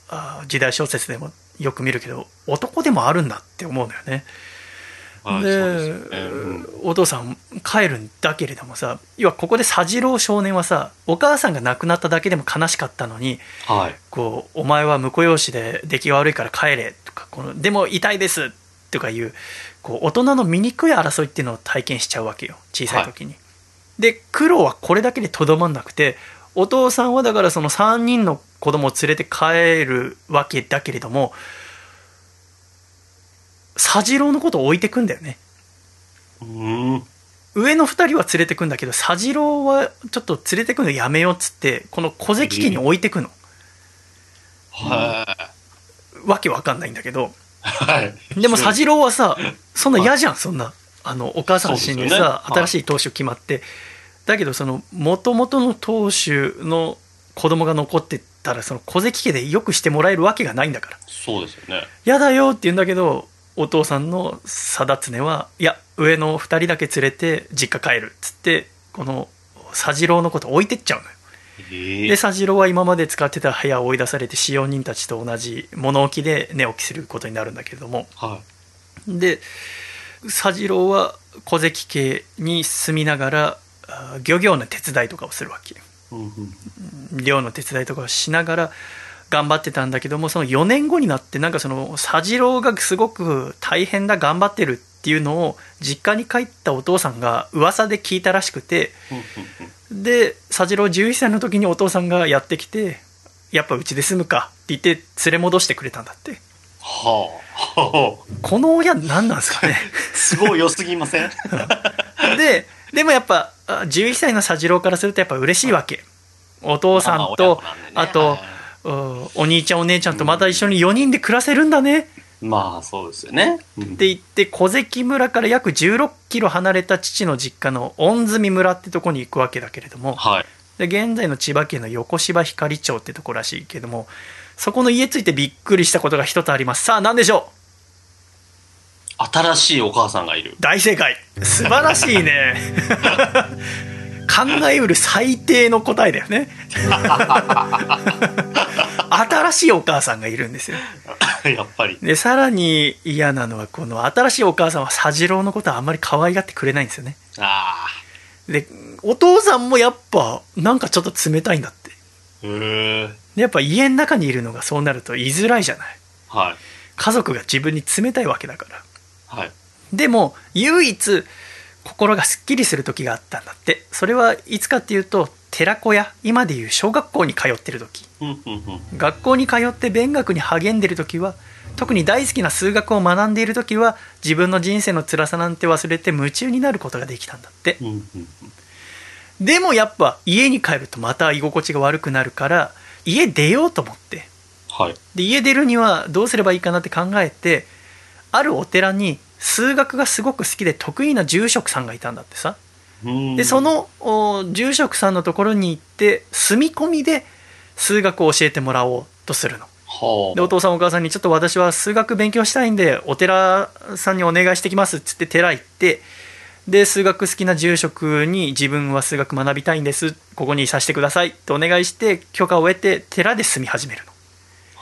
時代小説でもよく見るけど男でもあるんだって思うのよねはいでねうんお父さん帰るんだけれどもさ要はここで佐次郎少年はさお母さんが亡くなっただけでも悲しかったのにはい。こうお前は婿養子で出来が悪いから帰れとかこのでも痛いですとかいうこう大人の醜い争いっていうのを体験しちゃうわけよ小さい時に。で苦労はこれだけでとどまんなくてお父さんはだからその3人の子供を連れて帰るわけだけれども佐次郎のことを置いてくんだよね。うーん。上の2人は連れてくんだけど佐次郎はちょっと連れてくのやめようっつってこの小関家に置いてくの。はわけわかんないんだけどい。はい。でも佐次郎はさそんな嫌じゃんそんな。あのお母さんの死んでさはい。新しい当主決まって。だけどその元々の当主の子供が残ってたらその戸籍家でよくしてもらえるわけがないんだから。そうですよね。嫌だよって言うんだけどお父さんの貞常はいや上の2人だけ連れて実家帰るっつってこの佐次郎のこと置いてっちゃうのよ。ええで佐次郎は今まで使ってた部屋を追い出されて使用人たちと同じ物置で寝起きすることになるんだけれどもはで佐次郎は小関家に住みながらあ漁業の手伝いとかをするわけい。うんうん。漁の手伝いとかをしながら頑張ってたんだけどもその4年後になってなんかその佐次郎がすごく大変だ頑張ってるっていうのを実家に帰ったお父さんが噂で聞いたらしくてうんうんうんで佐次郎11歳の時にお父さんがやってきてやっぱうちで住むかって言って連れ戻してくれたんだって。はあ。はあ。この親何なんですかね。すごい良すぎません？ででもやっぱあ11歳の佐次郎からするとやっぱ嬉しいわけ。お父さんとね。あとお兄ちゃんお姉ちゃんとまた一緒に4人で暮らせるんだねまあ、そうですよね。うんって言って小関村から約16キロ離れた父の実家の御住村ってとこに行くわけだけれどもはい。で現在の千葉県の横芝光町ってとこらしいけどもそこの家ついてびっくりしたことが一つありますさあ何でしょ新しいお母さんがいるう。大正解素晴らしいね 考えうる最低の答えだよね 新しいお母さんがいるんですよ やっぱり。でさらに嫌なのはこの新しいお母さんは佐次郎のことはあんまり可愛がってくれないんですよねあでお父さんもやっぱなんかちょっと冷たいんだってあ。へえ。でやっぱ家の中にいるのがそうなると居づらいじゃないはい。家族が自分に冷たいわけだからはい。でも唯一心がすっきりする時があったんだってそれはいつかっていうと寺子屋今でいう小学校に通ってる時。学校に通って勉学に励んでる時は特に大好きな数学を学んでいる時は自分の人生の辛さなんて忘れて夢中になることができたんだって。でもやっぱ家に帰るとまた居心地が悪くなるから家出ようと思ってはい。で家出るにはどうすればいいかなって考えてあるお寺に数学がすごく好きで得意な住職さんがいたんだってさうんでそ、のお住職さんのところに行って住み込みで数学を教えてもらおうとするの。はあ。でお父さんお母さんにちょっと私は数学勉強したいんでお寺さんにお願いしてきますっつって寺行ってで数学好きな住職に自分は数学学びたいんです。ここにいさせてくださいとお願いして許可を得て寺で住み始める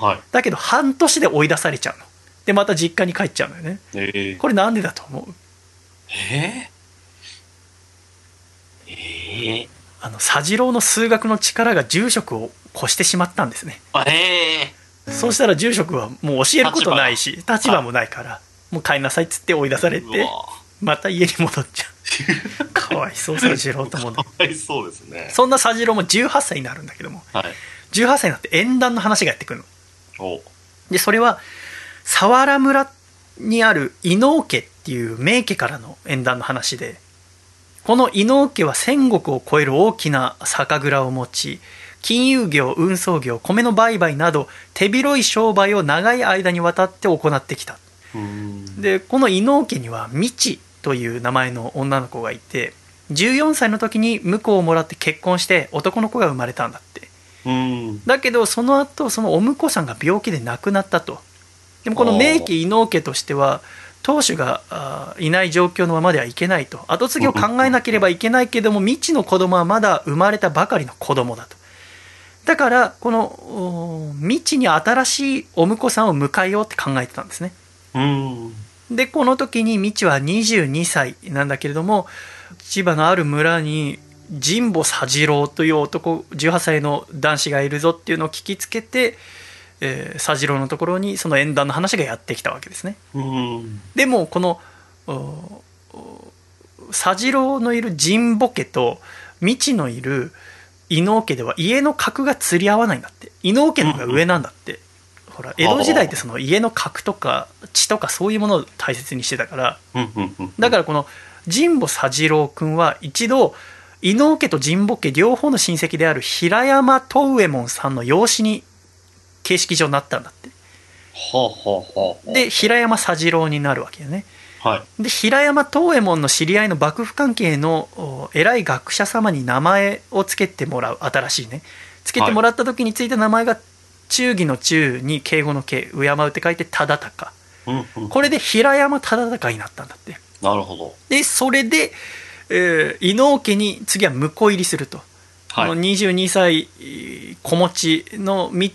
の。はい。だけど半年で追い出されちゃうの。でまた実家に帰っちゃうのよね。ええ。これなんでだと思う？ええええあの佐次郎の数学の力が住職を越してしまったんですね。あええそうしたら住職はもう教えることないし立場。もないからもう帰んなさいっつって追い出されてまた家に戻っちゃう。かわいそう佐次郎と思うのかわいそうですね。そんな佐次郎も18歳になるんだけどもはい。18歳になって縁談の話がやってくるの。お。でそれは佐原村にある伊能家っていう名家からの縁談の話でこの伊能家は千石を超える大きな酒蔵を持ち金融業運送業米の売買など手広い商売を長い間にわたって行ってきたうん。でこの伊能家には未知という名前の女の子がいて14歳の時に婿をもらって結婚して男の子が生まれたんだってうん。だけどその後そのお婿さんが病気で亡くなったとでもこの名家伊能家としては当主があーいない状況のままではいけないと。後継ぎを考えなければいけないけども未知の子供はまだ生まれたばかりの子供だと。だからこのお未知に新しいお婿さんを迎えようって考えてたんですね。うん。でこの時に未知は22歳なんだけれども千葉のある村に神保佐次郎という男18歳の男子がいるぞっていうのを聞きつけて、えー佐次郎のところにその縁談の話がやってきたわけですねうん。でもこの佐次郎のいる神保家と未知のいる伊能家では家の格が釣り合わないんだって伊能家の方が上なんだって、ほら江戸時代ってその家の格とか地とかそういうものを大切にしてたからうん。うん。うん。だからこの神保佐次郎君は一度伊能家と神保家両方の親戚である平山藤右衛門さんの養子に形式上になったんだってほうほうほう。で平山佐次郎になるわけよねはい。で平山東右衛門の知り合いの幕府関係のお偉い学者様に名前を付けてもらう新しいね付けてもらった時についた名前が忠義の忠に敬語の敬敬うって書いて忠敬うんうん。これで平山忠敬になったんだってなるほど。でそれで、えー伊能家に次は婿入りすると、はいこの22歳えー子持ちの道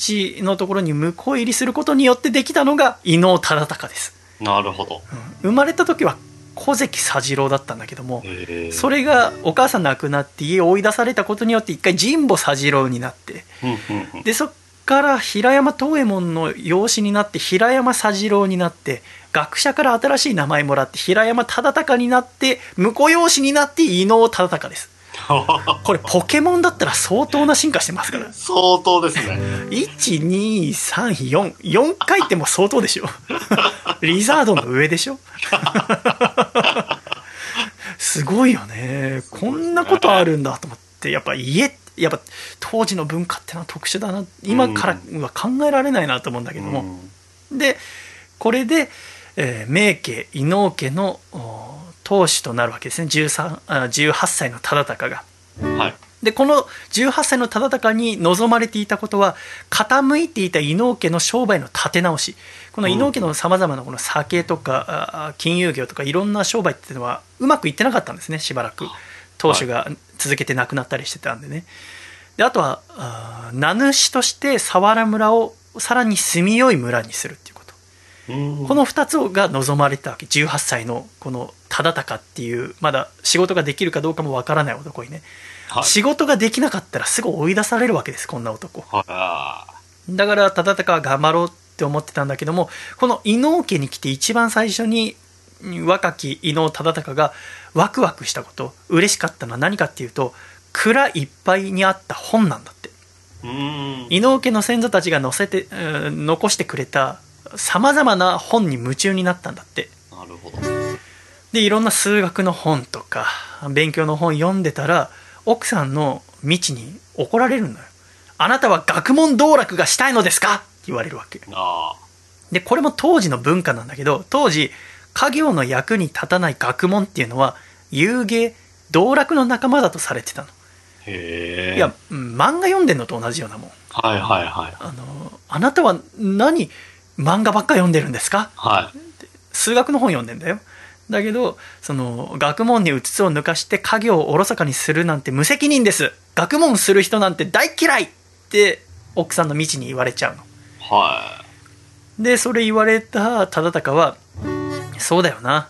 のところに婿入りすることによってできたのが伊能忠敬です、なるほど。生まれた時は小関佐次郎だったんだけども。それがお母さん亡くなって家を追い出されたことによって一回神保佐次郎になってうんうんうん。でそっから平山東右衛門の養子になって平山佐次郎になって学者から新しい名前もらって平山忠敬になって婿養子になって伊能忠敬です これポケモンだったら相当な進化してますから。相当ですね。12344回ってもう相当でしょ。リザードの上でしょ。すごいよね。こんなことあるんだと思って。やっぱ家やっぱ当時の文化ってのは特殊だな。今からは考えられないなと思うんだけども、でこれで、えー名家伊能家のお当主となるわけですね13あ18歳の忠敬が。うん。はい。でこの18歳の忠敬に望まれていたことは傾いていた伊能家の商売の立て直しこの伊能家のさまざまなこの酒とかあ金融業とかいろんな商売っていうのはうまくいってなかったんですねしばらく当主が続けて亡くなったりしてたんでねであとはあ名主として佐原村をさらに住みよい村にするっていうこの2つが望まれたわけ。18歳のこの忠敬っていうまだ仕事ができるかどうかもわからない男にね。はい。仕事ができなかったらすぐ追い出されるわけですこんな男。はだから忠敬は頑張ろうって思ってたんだけどもこの伊能家に来て一番最初に若き伊能忠敬がワクワクしたこと嬉しかったのは何かっていうと蔵いっぱいにあった本なんだって。伊能家の先祖たちが載せて、うん残してくれたさまざまな本に夢中になったんだってなるほど。でいろんな数学の本とか勉強の本読んでたら奥さんの未知に怒られるのよあなたは学問道楽がしたいのですか？って言われるわけあでこれも当時の文化なんだけど当時家業の役に立たない学問っていうのは遊芸道楽の仲間だとされてたのあ。へえ。いや、うん漫画読んでんのと同じようなもんはいはいはい。あのあなたは何漫画ばっか読んでるんですか？はい。数学の本読んでんだよ。だけどその学問にうつつを抜かして家業をおろそかにするなんて無責任です。学問する人なんて大嫌いって奥さんの未知に言われちゃうの。はでそれ言われた忠敬はそうだよな。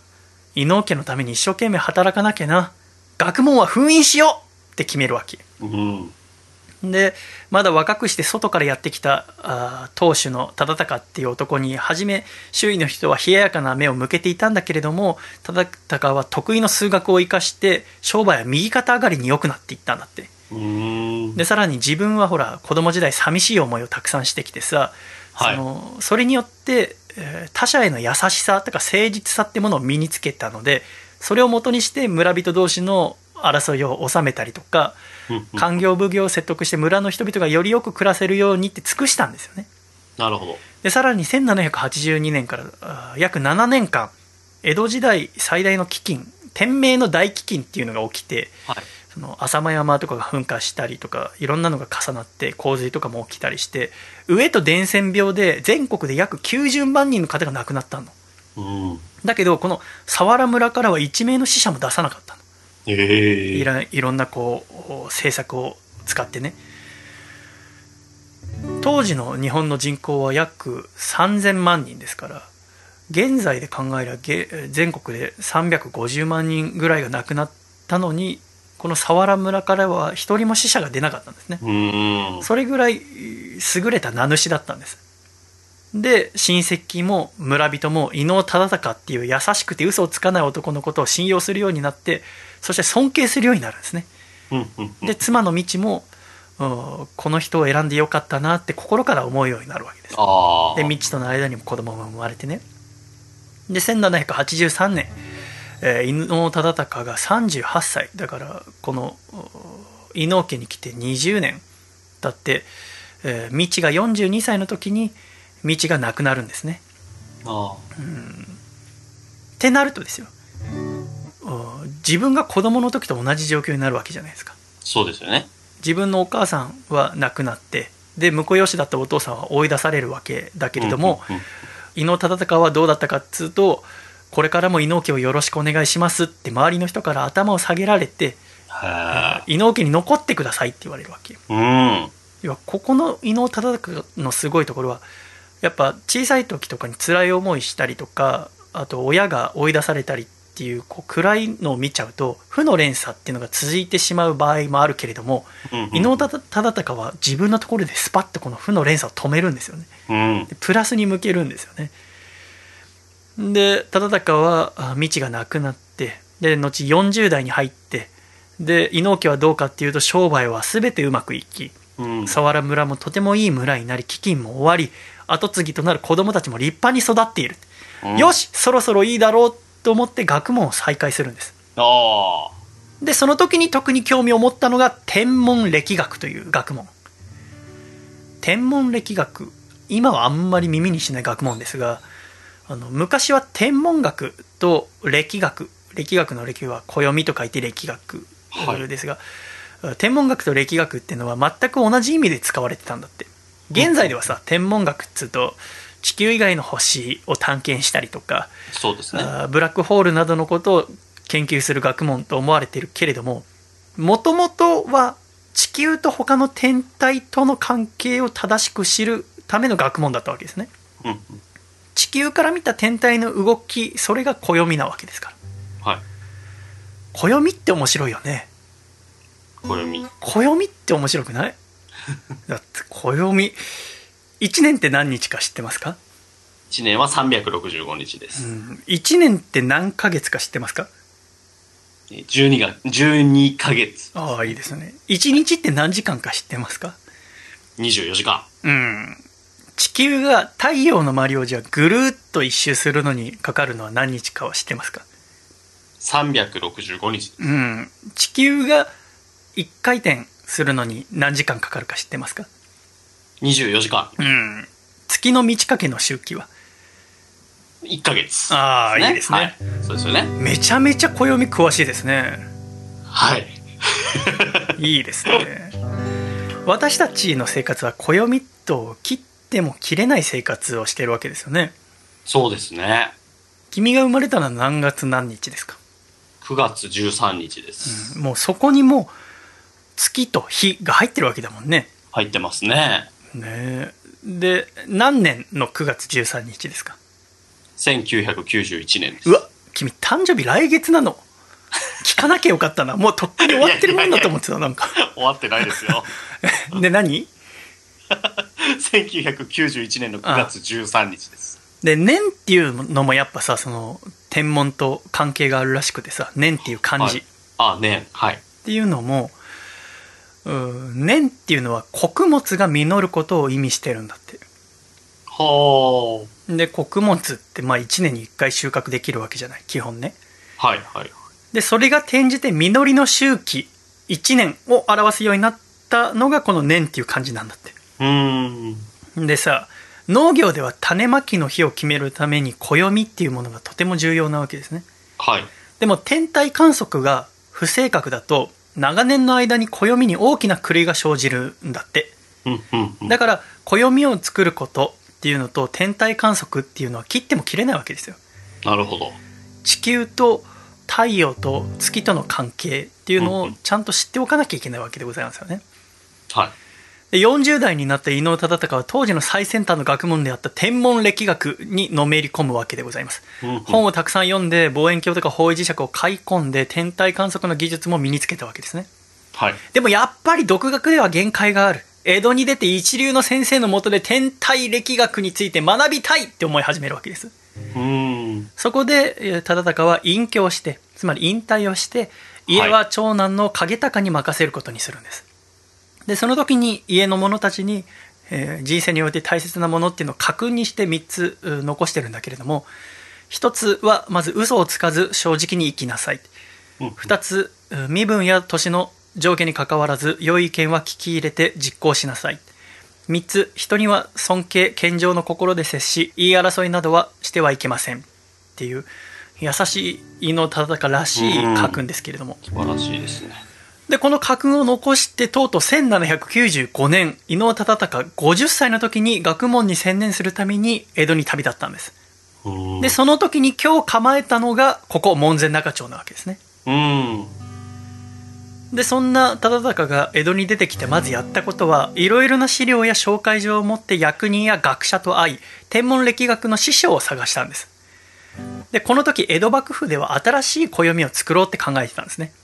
伊能家のために一生懸命働かなきゃな。学問は封印しようって決めるわけ。い。うん。でまだ若くして外からやってきた当主の忠敬っていう男に初め周囲の人は冷ややかな目を向けていたんだけれども忠敬は得意の数学を生かして商売は右肩上がりに良くなっていったんだってうん。でさらに自分はほら子供時代寂しい思いをたくさんしてきてさ、はいそのそれによって、えー他者への優しさとか誠実さってものを身につけたのでそれをもとにして村人同士の争いを収めたりとかうん官業奉行を説得して村の人々がよりよく暮らせるようにって尽くしたんですよねなるほど。でさらに1782年から約7年間江戸時代最大の飢饉天明の大飢饉っていうのが起きてはい。その浅間山とかが噴火したりとかいろんなのが重なって洪水とかも起きたりして飢えと伝染病で全国で約90万人の方が亡くなったのうん。だけどこの佐原村からは一名の死者も出さなかったのええいろいろんなこう政策を使ってね。当時の日本の人口は約3000万人ですから現在で考えればげ全国で350万人ぐらいが亡くなったのにこの佐原村からは一人も死者が出なかったんですね。うん。それぐらい優れた名主だったんです。で親戚も村人も伊能忠敬っていう優しくて嘘をつかない男のことを信用するようになってそして尊敬するようになるんですね。うんうん。で妻の道もうんこの人を選んでよかったなって心から思うようになるわけです。で道との間にも子供が生まれてね。で1783年、えー伊能忠敬が38歳。だからこのお伊能家に来て20年経って、えー、道が42歳の時に道がなくなるんですね。あってなるとですよ自分が子供の時と同じ状況になるわけじゃないですかそうですよね自分のお母さんは亡くなってで婿養子だったお父さんは追い出されるわけだけれども、うんうんうん伊能忠敬はどうだったかっつうとこれからも伊能家をよろしくお願いしますって周りの人から頭を下げられては伊能家に残ってくださいって言われるわけ。うん。要はここの伊能忠敬のすごいところはやっぱ小さい時とかに辛い思いしたりとかあと親が追い出されたりっていうこう暗いのを見ちゃうと負の連鎖っていうのが続いてしまう場合もあるけれどもうんうん。伊能忠敬は自分のところでスパッとこの負の連鎖を止めるんですよね。うん。でプラスに向けるんですよね。で忠敬はあ道がなくなってで後40代に入ってで伊能家はどうかっていうと商売は全てうまくいきうん。佐原村もとてもいい村になり飢饉も終わり跡継ぎとなる子供たちも立派に育っている、うん。よしそろそろいいだろうと思って学問を再開するんです。でその時に特に興味を持ったのが天文歴学という学問。天文歴学今はあんまり耳にしない学問ですがあの昔は天文学と歴学歴学の歴は暦と書いて歴学はいですが、天文学と歴学っていうのは全く同じ意味で使われてたんだって。現在ではさ天文学っつうと地球以外の星を探検したりとかそうですね。ブラックホールなどのことを研究する学問と思われているけれどももともとは地球と他の天体との関係を正しく知るための学問だったわけですねうんうん。地球から見た天体の動きそれが暦なわけですからはい。暦って面白いよね暦。暦って面白くない？だって暦1年って何日か知ってますか、1年は365日でうす。ん、1年って何ヶ月か知ってますか？12が、12ヶ月。ああいいですね。1日って何時間か知ってますか？24時間。うん。地球が太陽の周りをじゃあぐるーっと一周するのにかかるのは何日かは知ってますか？365日。うん。地球が1回転するのに何時間かかるか知ってますか？24時間。うん月の満ち欠けの周期は？1ヶ月。ああいいですね、はい。そうですよね。めちゃめちゃ暦詳しいですねはい。いいですね私たちの生活は暦と切っても切れない生活をしてるわけですよねそうですね。君が生まれたのは何月何日ですか？9月13日です。もうそこにも月と日が入ってるわけだもんね。入ってますね。ねえで何年の9月13日ですか？1991年です。うわ君誕生日来月なの聞かなきゃよかったなもうとっくに終わってるもんだと思ってたなんか終わってないですよ。で何？1991年の9月13日です。で年っていうのもやっぱさその天文と関係があるらしくてさ年っていう漢字っはい。あ、ね。はい。ていうのも、うん年っていうのは穀物が実ることを意味してるんだってほー。で穀物ってまあ1年に1回収穫できるわけじゃない？基本ねはいはい。でそれが転じて実りの周期1年を表すようになったのがこの年っていう感じなんだっうーん。てでさ農業では種まきの日を決めるために暦っていうものがとても重要なわけですねはい。でも天体観測が不正確だと長年の間に暦に大きな狂いが生じるんだって。だから暦を作ることっていうのと天体観測っていうのは切っても切れないわけですよなるほど。地球と太陽と月との関係っていうのをちゃんと知っておかなきゃいけないわけでございますよね。はい。で40代になった伊能忠敬は当時の最先端の学問であった天文歴学にのめり込むわけでございます。うんうん本をたくさん読んで望遠鏡とか方位磁石を買い込んで天体観測の技術も身につけたわけですね。はい。でもやっぱり独学では限界がある。江戸に出て一流の先生のもとで天体歴学について学びたいって思い始めるわけです。うーん。そこでえー忠敬は隠居をしてつまり引退をして家は長男の景隆に任せることにするんですでその時に家の者たちに、えー人生において大切なものっていうのを確認して3つう残してるんだけれども1つはまず嘘をつかず正直に生きなさい。うん。2つう身分や年の上下にかかわらず良い意見は聞き入れて実行しなさい。3つ人には尊敬謙譲の心で接し言い争いなどはしてはいけません。っていう優しい伊能忠敬らしい家訓ですけれども、素晴らしいですね。でこの家訓を残してとうとう1795年伊能忠敬50歳の時に学問に専念するために江戸に旅立ったんですうん。でその時に今日構えたのがここ門前仲町なわけですねうん。でそんな忠敬が江戸に出てきてまずやったことはいろいろな資料や紹介状を持って役人や学者と会い天文歴学の師匠を探したんですでこの時江戸幕府では新しい暦を作ろうって考えてたんですねうん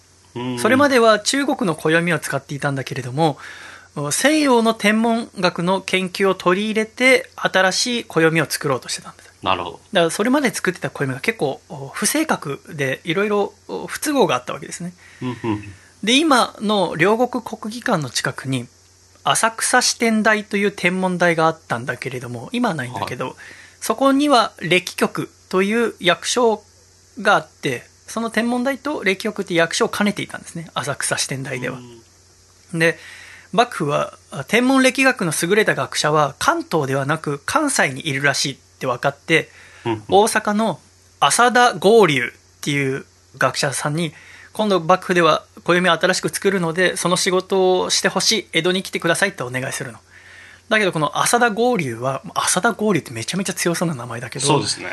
それまでは中国の暦を使っていたんだけれども西洋の天文学の研究を取り入れて新しい暦を作ろうとしてたんですなるほど。だからそれまで作ってた暦が結構不正確でいろいろ不都合があったわけですね。で今の両国国技館の近くに浅草支店台という天文台があったんだけれども今はないんだけど、そこには暦局という役所があってその天文台と暦局って役所を兼ねていたんですね浅草支店台では。で幕府は天文歴学の優れた学者は関東ではなく関西にいるらしいって分かってうん大阪の浅田合流っていう学者さんに今度幕府では暦を新しく作るのでその仕事をしてほしい江戸に来てくださいってお願いするのだけどこの浅田合流は浅田合流ってめちゃめちゃ強そうな名前だけどそうですね。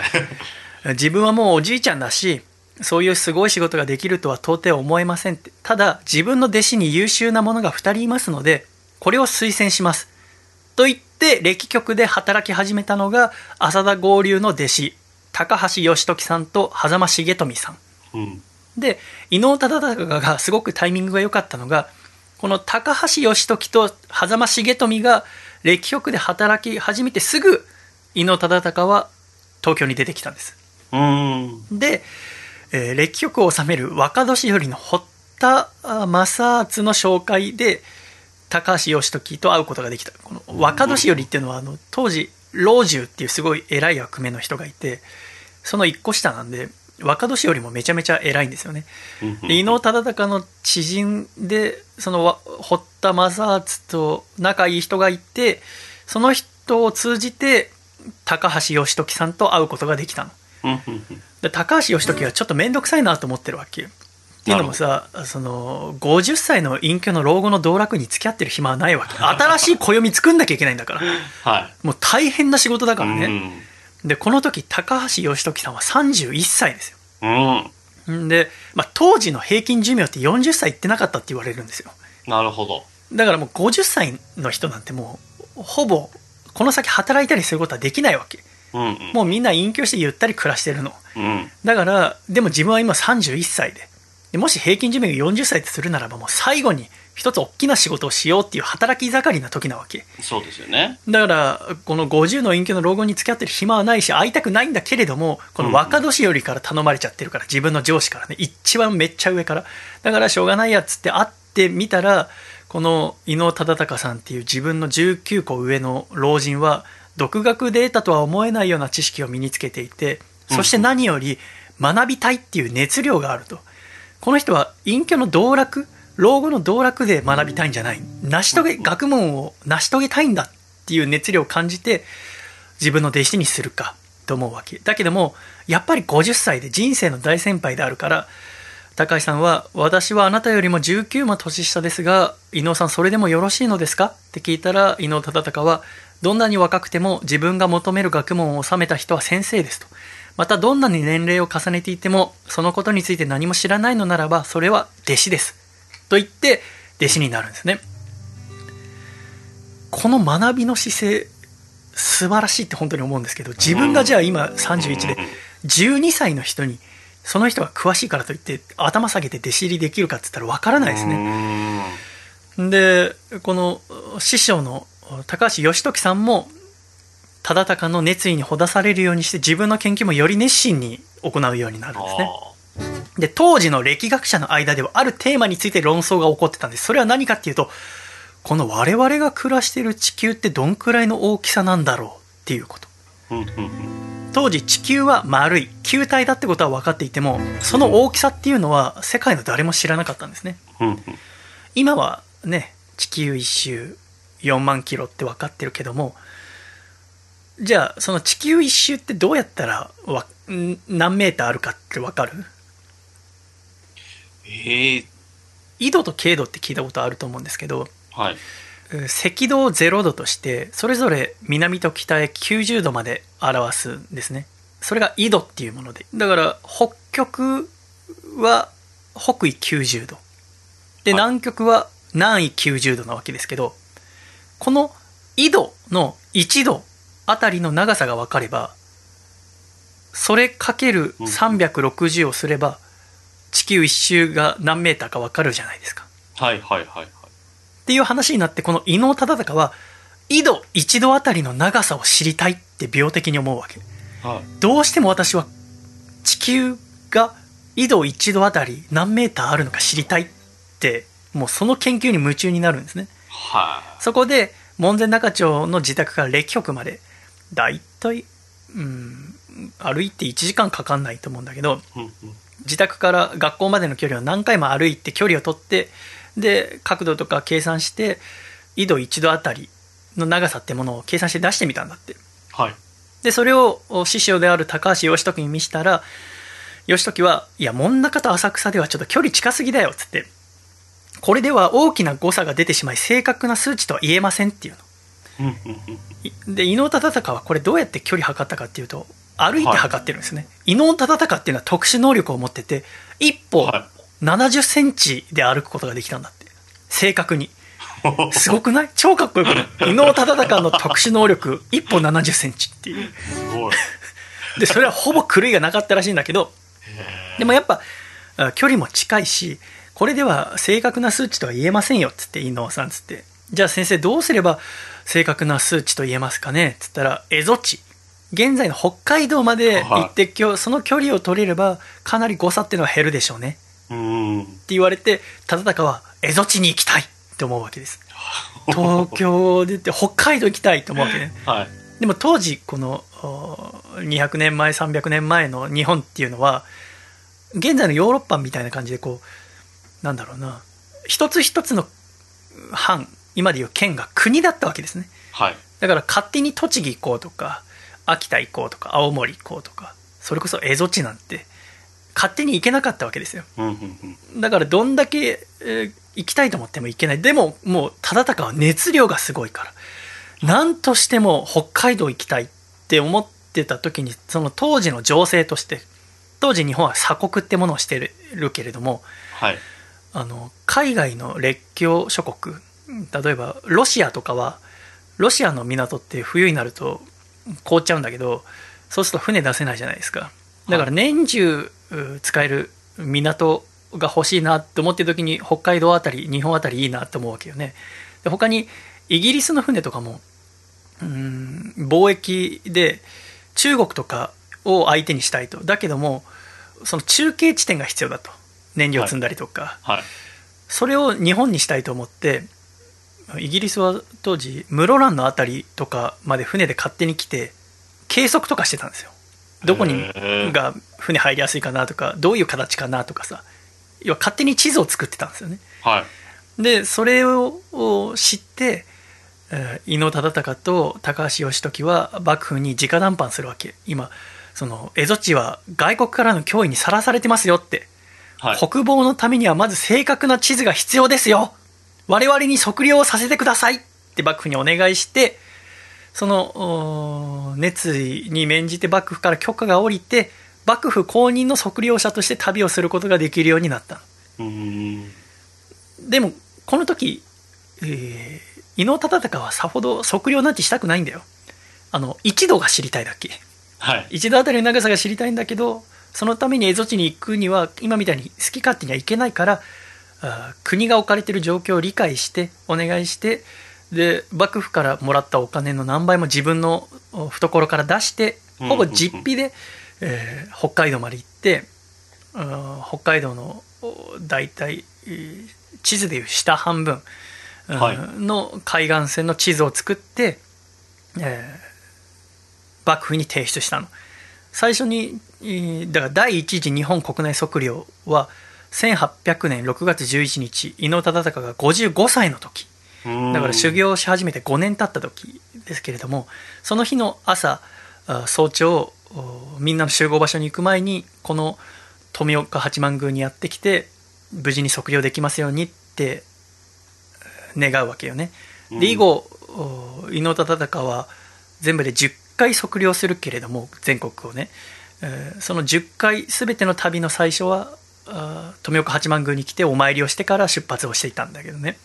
自分はもうおじいちゃんだしそういうすごい仕事ができるとは到底思えませんってただ自分の弟子に優秀な者が2人いますのでこれを推薦しますと言って歴局で働き始めたのが浅田合流の弟子高橋義時さんと狭間重富さんうん。で伊能忠敬がすごくタイミングが良かったのがこの高橋義時と狭間重富が歴局で働き始めてすぐ伊能忠敬は東京に出てきたんですうん。で、えー歴局を治める若年寄りの堀田正敦の紹介で高橋義時と会うことができた。この若年寄りっていうのはあの当時老中っていうすごい偉い役目の人がいてその一個下なんで若年寄りもめちゃめちゃ偉いんですよね。で伊能忠敬の知人でそのわ堀田正敦と仲いい人がいてその人を通じて高橋義時さんと会うことができたので高橋義時はちょっと面倒くさいなと思ってるわけっていうのもさその50歳の隠居の老後の道楽に付き合ってる暇はないわけ新しい暦作んなきゃいけないんだからはい。もう大変な仕事だからね、ね。でこの時高橋義時さんは31歳ですようん。んで、まあ、当時の平均寿命って40歳いってなかったって言われるんですよなるほど。だからもう50歳の人なんてもうほぼこの先働いたりすることはできないわけうんうん。もうみんな隠居してゆったり暮らしてるのうん。だからでも自分は今31歳ででもし平均寿命が40歳ってするならばもう最後に一つ大きな仕事をしようっていう働き盛りな時なわけそうですよね。だからこの50の隠居の老後に付き合ってる暇はないし会いたくないんだけれどもこの若年寄りから頼まれちゃってるから自分の上司からね一番めっちゃ上からだからしょうがないやっつって会ってみたらこの伊能忠敬さんっていう自分の19個上の老人は独学で得たとは思えないような知識を身につけていてそして何より学びたいっていう熱量があると。この人は隠居の道楽老後の道楽で学びたいんじゃない。成し遂げ学問を成し遂げたいんだっていう熱量を感じて自分の弟子にするかと思うわけ。だけどもやっぱり50歳で人生の大先輩であるから高橋さんは「私はあなたよりも19も年下ですが伊能さんそれでもよろしいのですか?」って聞いたら伊能忠敬は「どんなに若くても自分が求める学問を収めた人は先生です」と。またどんなに年齢を重ねていてもそのことについて何も知らないのならばそれは弟子ですと言って弟子になるんですねこの学びの姿勢素晴らしいって本当に思うんですけど自分がじゃあ今31で12歳の人にその人が詳しいからといって頭下げて弟子入りできるかって言ったら分からないですねね。でこの師匠の高橋義時さんも忠敬の熱意にほだされるようにして自分の研究もより熱心に行うようになるんですね。で当時の歴学者の間ではあるテーマについて論争が起こってたんです。それは何かっていうとこの我々が暮らしている地球ってどんくらいの大きさなんだろうっていうこと。当時地球は丸い球体だってことは分かっていてもその大きさっていうのは世界の誰も知らなかったんですね。今はね地球一周4万キロって分かってるけどもじゃあその地球一周ってどうやったらわん何メーターあるかって分かる？ええ緯度と経度って聞いたことあると思うんですけどはい。えー赤道を0度としてそれぞれ南と北へ90度まで表すんですね。それが緯度っていうもので。だから北極は北緯90度。で、はい。南極は南緯90度なわけですけどこの緯度の1度あたりの長さが分かればそれかける360をすれば地球一周が何メーターか分かるじゃないですかはいはいはいはい。っていう話になってこの伊能忠敬は緯度1度あたりの長さを知りたいって病的に思うわけはい。どうしても私は地球が緯度1度あたり何メーターあるのか知りたいってもうその研究に夢中になるんですねはそこで門前仲町の自宅から歴局までだいたいうん歩いて1時間かかんないと思うんだけど。自宅から学校までの距離を何回も歩いて距離を取ってで角度とか計算して緯度1度あたりの長さってものを計算して出してみたんだってはい。でそれを師匠である高橋義時に見したら義時はいや門中と浅草ではちょっと距離近すぎだよっつってこれでは大きな誤差が出てしまい正確な数値とは言えませんっていうの。で伊能忠敬はこれどうやって距離測ったかっていうと歩いて測ってるんですね、伊能忠敬っていうのは特殊能力を持ってて一歩は70センチで歩くことができたんだって。正確に。い。すごくない？超かっこよくない？伊能忠敬の特殊能力一歩70センチっていう。すごい。でそれはほぼ狂いがなかったらしいんだけど。でもやっぱあ距離も近いしこれでは正確な数値とは言えませんよっつって伊能さんっつって。じゃあ先生どうすれば正確な数値と言えますかね？っつったら蝦夷地現在の北海道まで行って、今日その距離を取れればかなり誤差っていうのは減るでしょうね。うん。って言われて忠敬は蝦夷地に行きたい。って思うわけです。東京でって北海道行きたいと思うわけね。はい。でも当時このお200年前300年前の日本っていうのは現在のヨーロッパみたいな感じでこうなんだろうな一つ一つの藩今でいう県が国だったわけですねはい。だから勝手に栃木行こうとか秋田行こうとか青森行こうとかそれこそ蝦夷地なんて勝手に行けなかったわけですようんうんうん。だからどんだけ、えー行きたいと思っても行けないでももう忠敬は熱量がすごいから何としても北海道行きたいって思ってた時にその当時の情勢として当時日本は鎖国ってものをしてるけれどもはい。あの海外の列強諸国。例えばロシアとかはロシアの港って冬になると凍っちゃうんだけどそうすると船出せないじゃないですか。だから年中う使える港が欲しいなって思ってる時に北海道あたり日本あたりいいなって思うわけよね。で他にイギリスの船とかもうん貿易で中国とかを相手にしたいと。だけどもその中継地点が必要だと燃料積んだりとか、はい。それを日本にしたいと思ってイギリスは当時室蘭の辺りとかまで船で勝手に来て計測とかしてたんですよ。どこにが船入りやすいかなとかどういう形かなとかさ。要は勝手に地図を作ってたんですよね。はい。でそれをを知ってえー伊能忠敬と高橋義時は幕府に直談判するわけ。今その蝦夷地は外国からの脅威にさらされてますよってはい。国防のためにはまず正確な地図が必要ですよ我々に測量をさせてくださいって幕府にお願いしてその熱意に免じて幕府から許可が下りて幕府公認の測量者として旅をすることができるようになった。でもこの時、えー伊能忠敬はさほど測量なんてしたくないんだよあの一度が知りたいだけ？はい。一度あたりの長さが知りたいんだけどそのために蝦夷地に行くには今みたいに好き勝手には行けないから国が置かれてる状況を理解してお願いしてで幕府からもらったお金の何倍も自分のお懐から出してほぼ実費で、えー北海道まで行って北海道のお大体えー地図でいう下半分の海岸線の地図を作って、えー幕府に提出したの最初にえーだから第一次日本国内測量は1800年6月11日伊能忠敬が55歳の時だから修行し始めて5年経った時ですけれどもその日の朝早朝みんなの集合場所に行く前にこの富岡八幡宮にやってきて無事に測量できますようにって願うわけよね。で以後伊能忠敬は全部で10回測量するけれども全国をね、えー、その10回全ての旅の最初は富岡八幡宮に来てお参りをしてから出発をしていたんだけどね。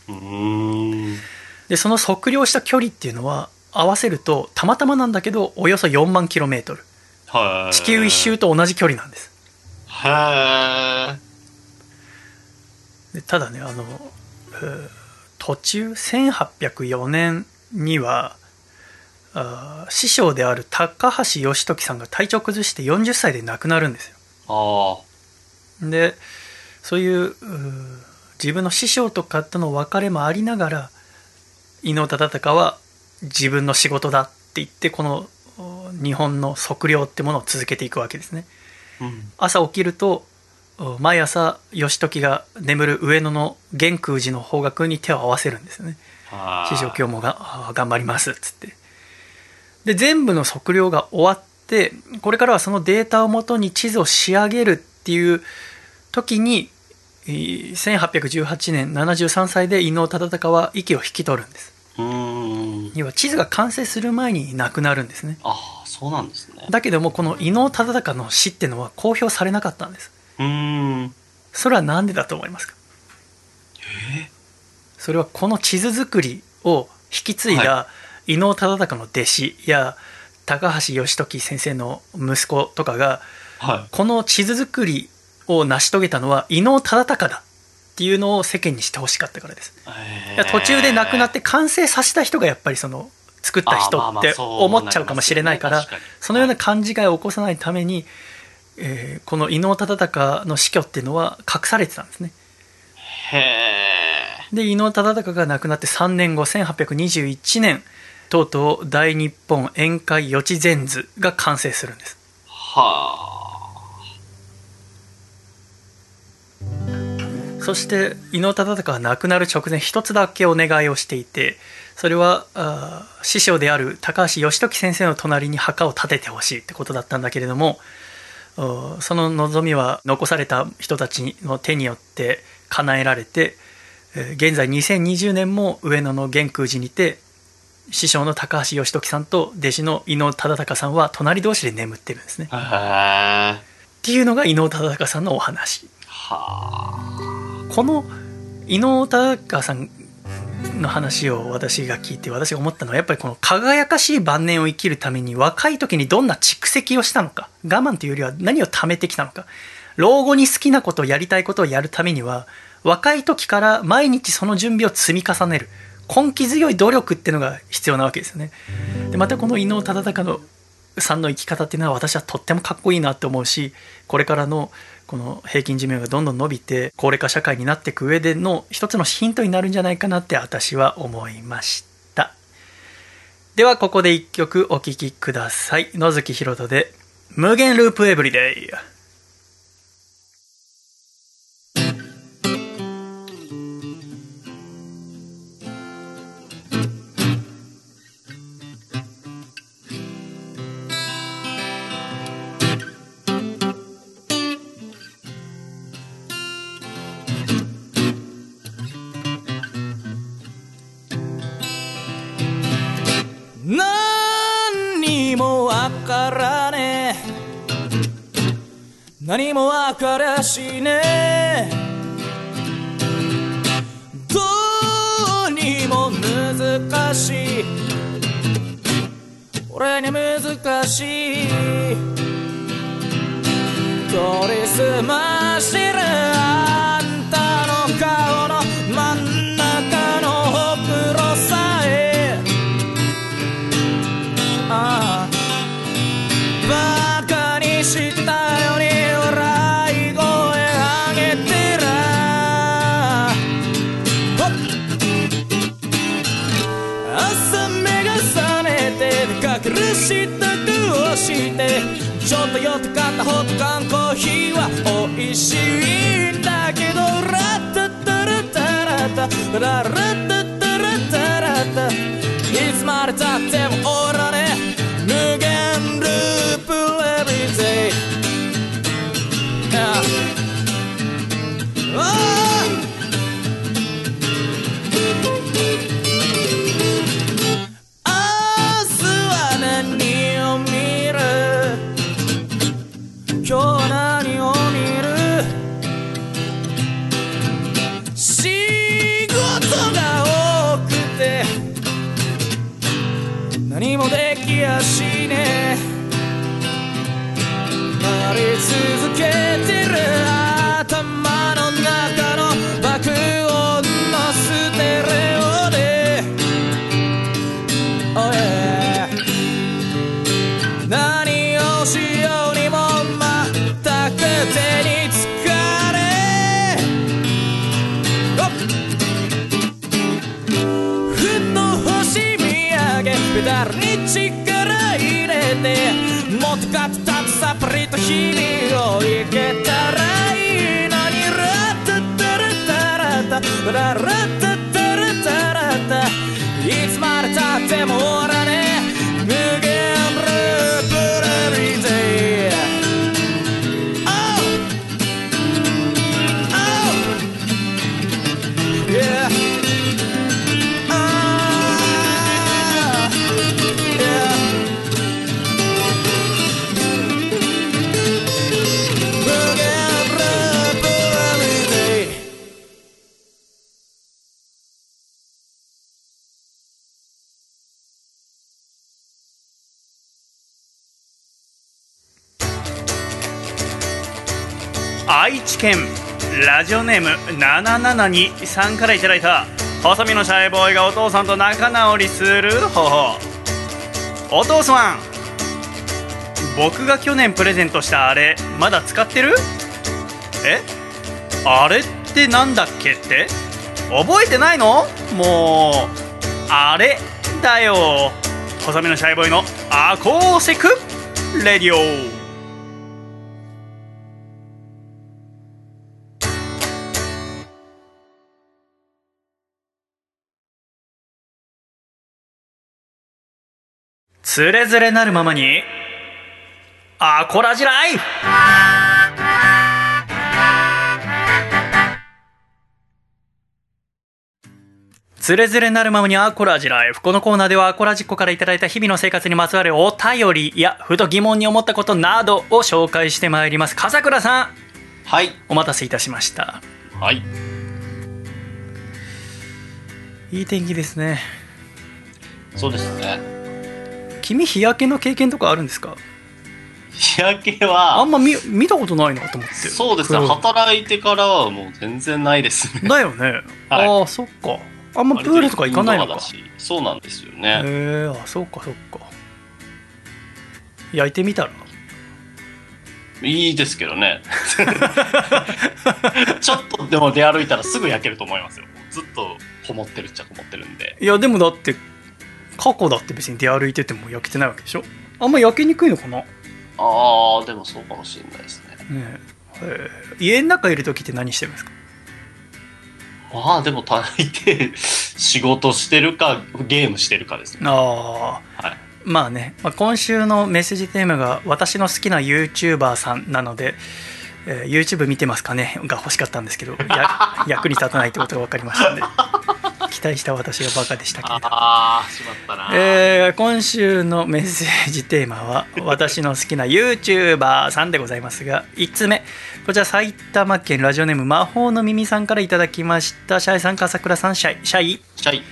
でその測量した距離っていうのは合わせるとたまたまなんだけどおよそ4万キロメートル。地球一周と同じ距離なんです。でただねあの、えー、途中1804年にはあ師匠である高橋義時さんが体調崩して40歳で亡くなるんですよ。でそういう自分の師匠とかとの別れもありながら伊能忠敬は自分の仕事だって言ってこの日本の測量ってものを続けていくわけですね。うん、朝起きると毎朝義時が眠る上野の玄空寺の方角に手を合わせるんですよね。師匠今日もが頑張りますっつって。で全部の測量が終わってこれからはそのデータをもとに地図を仕上げるっていう時に1818年73歳で伊能忠敬は息を引き取るんです。要は地図が完成する前に亡くなるんですね。ああそうなんですね。だけどもこの伊能忠敬の死っていうのは公表されなかったんです。うん。それは何でだと思いますか？えそれはこの地図作りを引き継いだ、はい伊能忠敬の弟子や高橋義時先生の息子とかが、はい、この地図作りを成し遂げたのは伊能忠敬だっていうのを世間にしてほしかったからです。途中で亡くなって完成させた人がやっぱりその作った人って思っちゃうかもしれないからそのような勘違いを起こさないために、えー、この伊能忠敬の死去っていうのは隠されてたんですね。で伊能忠敬が亡くなって3年後1821年とうとう大日本宴会予知禅図が完成するんです。はあ。そして伊能忠敬は亡くなる直前一つだけお願いをしていてそれは師匠である高橋義時先生の隣に墓を建ててほしいってことだったんだけれどもその望みは残された人たちの手によって叶えられて現在2020年も上野の玄空寺にて師匠の高橋義時さんと弟子の伊能忠敬さんは隣同士で眠ってるんですね。っていうのが伊能忠敬さんのお話。この伊能忠敬さんの話を私が聞いて私が思ったのはやっぱりこの輝かしい晩年を生きるために若い時にどんな蓄積をしたのか我慢というよりは何を貯めてきたのか老後に好きなことをやりたいことをやるためには若い時から毎日その準備を積み重ねる根気強い努力ってのが必要なわけですよね。でまたこの伊能忠敬のさんの生き方っていうのは私はとってもかっこいいなって思うしこれからのこの平均寿命がどんどん伸びて高齢化社会になっていく上での一つのヒントになるんじゃないかなって私は思いました。ではここで一曲お聴きください。野月ひろとで「無限ループエブリデイ」何もわからしね。どうにも難しい。俺に難しい。取りすまは美味しいんだけどラッタッタラッタラッタラッタッタラッタラッタ。いつまでたってもおらねネーム772さんからいただいた細身のシャイボーイがお父さんと仲直りする方法。お父さん僕が去年プレゼントしたあれまだ使ってる？え？あれってなんだっけって？覚えてないの？もうあれだよ。細身のシャイボーイのアコーセクレディオ。つれづれなるままにアコラジライフつれづれなるままにアコラジライフこのコーナーではアコラジッコからいただいた日々の生活にまつわるお便りやふと疑問に思ったことなどを紹介してまいります笠倉さんはい。お待たせいたしましたはい。いい天気ですねそうですね。君日焼けの経験とかあるんですか？日焼けあは、んま見見たことないなと思ってそうですね。働いてからはもう全然ないですね。だよね、はいああそっかあんまプールとか行かないのかそうなんですよへね。えあそっかそっか焼いてみたら？いいですけどね。ちょっとでも出歩いたらすぐ焼けると思いますよ。ずっとこもってるっちゃこもってるんで。いやでもだって過去だって別に出歩いてても焼けてないわけでしょ？あんま焼けにくいのかな？ねああ、でもそうかもしれないですね。えへえ。家の中いる時って何してるんですか？まあでも大抵仕事してるかゲームしてるかですね。あはい。あまあね、まあ、今週のメッセージテーマが私の好きな YouTuber さんなので、えー YouTube 見てますかね？が欲しかったんですけどや 役に立たないってことが分かりましたんで期待した私がバカでしたけれど。ああ、しまったな。えー今週のメッセージテーマは私の好きな YouTuber さんでございますが1つ目。こちら埼玉県ラジオネーム魔法の耳さんからいただきました。シャイさん笠倉さんシャイ。シャイ。シャイ。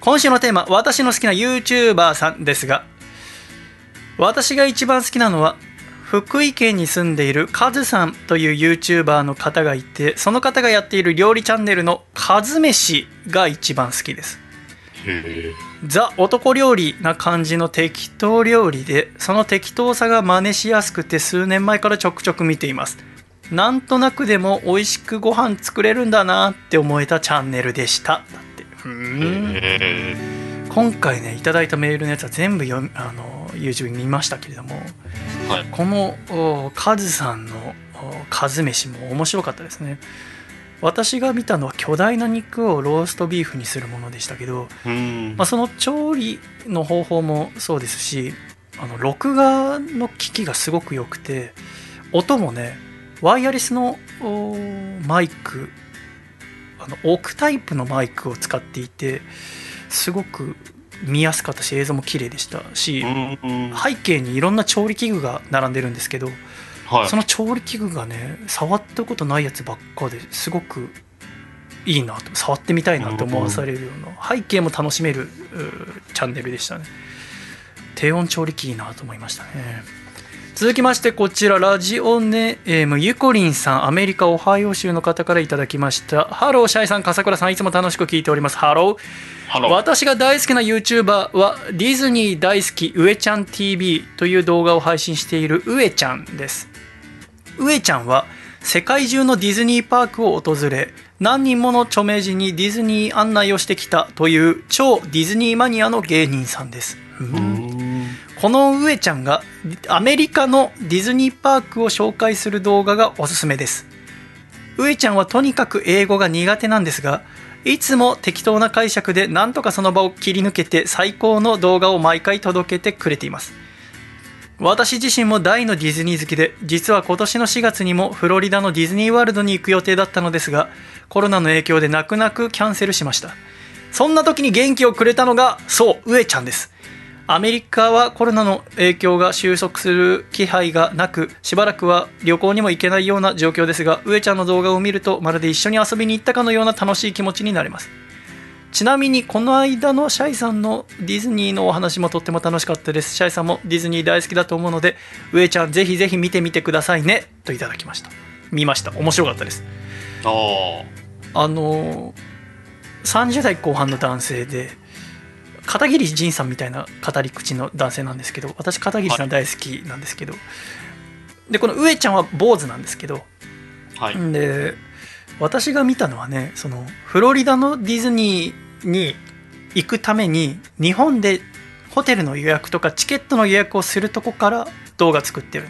今週のテーマ私の好きな YouTuber さんですが私が一番好きなのは福井県に住んでいるカズさんという YouTuber の方がいてその方がやっている料理チャンネルのカズ飯が一番好きです。へザ男料理な感じの適当料理でその適当さが真似しやすくて数年前からちょくちょく見ています。なんとなくでも美味しくご飯作れるんだなって思えたチャンネルでした。だって。今回ねいただいたメールのやつは全部読みあの YouTube 見ましたけれどもはい。このおカズさんのおカズ飯も面白かったですね私が見たのは巨大な肉をローストビーフにするものでしたけど、うんまあ、その調理の方法もそうですしあの録画の機器がすごく良くて音もねワイヤレスのおマイクあの置くタイプのマイクを使っていてすごく見やすかったし映像も綺麗でしたしうんうん。背景にいろんな調理器具が並んでるんですけどはい。その調理器具がね触ったことないやつばっかですごくいいなと触ってみたいなと思わされるような背景も楽しめるチャンネルでしたね。低温調理器いいなと思いましたね。続きましてこちらラジオネームゆこりんさんアメリカオハイオ州の方からいただきました。ハローシャイさん笠倉さんいつも楽しく聞いております。ハロー私が大好きな YouTuber はディズニー大好きうえちゃん TV という動画を配信しているうえちゃんです。うえちゃんは世界中のディズニーパークを訪れ何人もの著名人にディズニー案内をしてきたという超ディズニーマニアの芸人さんです、うん。この上ちゃんがアメリカのディズニーパークを紹介する動画がおすすめです。上ちゃんはとにかく英語が苦手なんですがいつも適当な解釈でなんとかその場を切り抜けて最高の動画を毎回届けてくれています。私自身も大のディズニー好きで実は今年の4月にもフロリダのディズニーワールドに行く予定だったのですがコロナの影響で泣く泣くキャンセルしました。そんな時に元気をくれたのがそう上ちゃんです。アメリカはコロナの影響が収束する気配がなくしばらくは旅行にも行けないような状況ですが上ちゃんの動画を見るとまるで一緒に遊びに行ったかのような楽しい気持ちになれます。ちなみにこの間のシャイさんのディズニーのお話もとっても楽しかったです。シャイさんもディズニー大好きだと思うので上ちゃんぜひぜひ見てみてくださいね。といただきました。見ました。面白かったです。おー。あのー30代後半の男性で片桐仁さんみたいな語り口の男性なんですけど私片桐さん大好きなんですけど、でこの上ちゃんは坊主なんですけどはい。で私が見たのはねそのフロリダのディズニーに行くために日本でホテルの予約とかチケットの予約をするとこから動画作ってる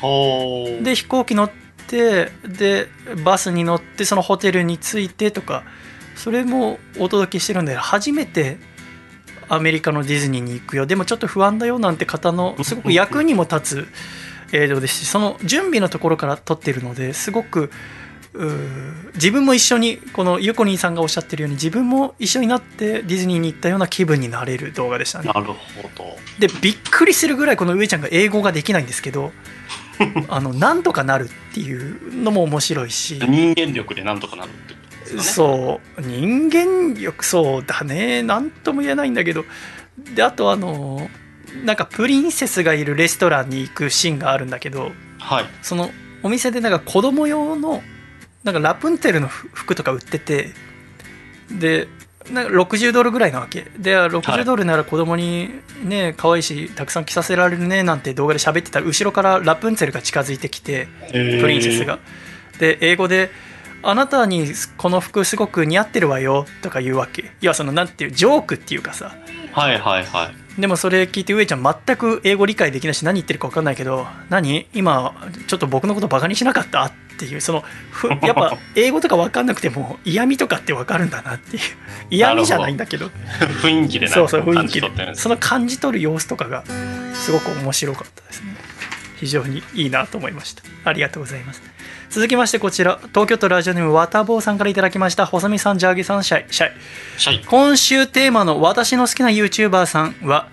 の。で飛行機乗ってでバスに乗ってそのホテルに着いてとかそれもお届けしてるんで初めてアメリカのディズニーに行くよ。でもちょっと不安だよなんて方のすごく役にも立つ。映像ですしその準備のところから撮ってるのですごく自分も一緒にこのゆこりんさんがおっしゃってるように自分も一緒になってディズニーに行ったような気分になれる動画でしたね。なるほど。でびっくりするぐらいこの上ちゃんが英語ができないんですけど あのなんとかなるっていうのも面白いし。人間力でなんとかなるってですかね。そう。人間力そうだね。なんとも言えないんだけど。であとあのなんかプリンセスがいるレストランに行くシーンがあるんだけど。はい。そのお店でなんか子供用のなんかラプンツェルの服とか売ってて。でなんか60ドルぐらいなわけ。で60ドルなら子供にね可愛いしたくさん着させられるねなんて動画で喋ってたら後ろからラプンツェルが近づいてきてプリンセスが。で英語で「あなたにこの服すごく似合ってるわよ」とか言うわけ。いやそのなんていうジョークっていうかさ。はいはいはい。でもそれ聞いて上ちゃん全く英語理解できないし何言ってるか分かんないけど何？今ちょっと僕のことバカにしなかった？っていうそのふ やっぱ英語とか分かんなくても嫌味とかって分かるんだなっていう。嫌味じゃないんだけど。雰囲気でなんそうそうか感じ雰囲気で。取ってるんですその感じ取る様子とかがすごく面白かったですね。非常にいいなと思いました。ありがとうございます続きましてこちら東京都ラジオネームわたぼうさんからいただきました細見さんジャーゲさんシャイシャイ。シャイ。今週テーマの私の好きな YouTuber さんは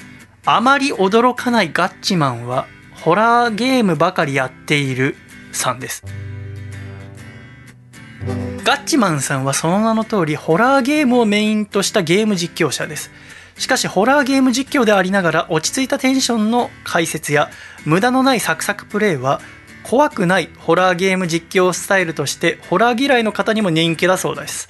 あまり驚かないガッチマンはホラーゲームばかりやっているさんです。ガッチマンさんはその名の通りホラーゲームをメインとしたゲーム実況者です。しかしホラーゲーム実況でありながら落ち着いたテンションの解説や無駄のないサクサクプレイは怖くないホラーゲーム実況スタイルとしてホラー嫌いの方にも人気だそうです。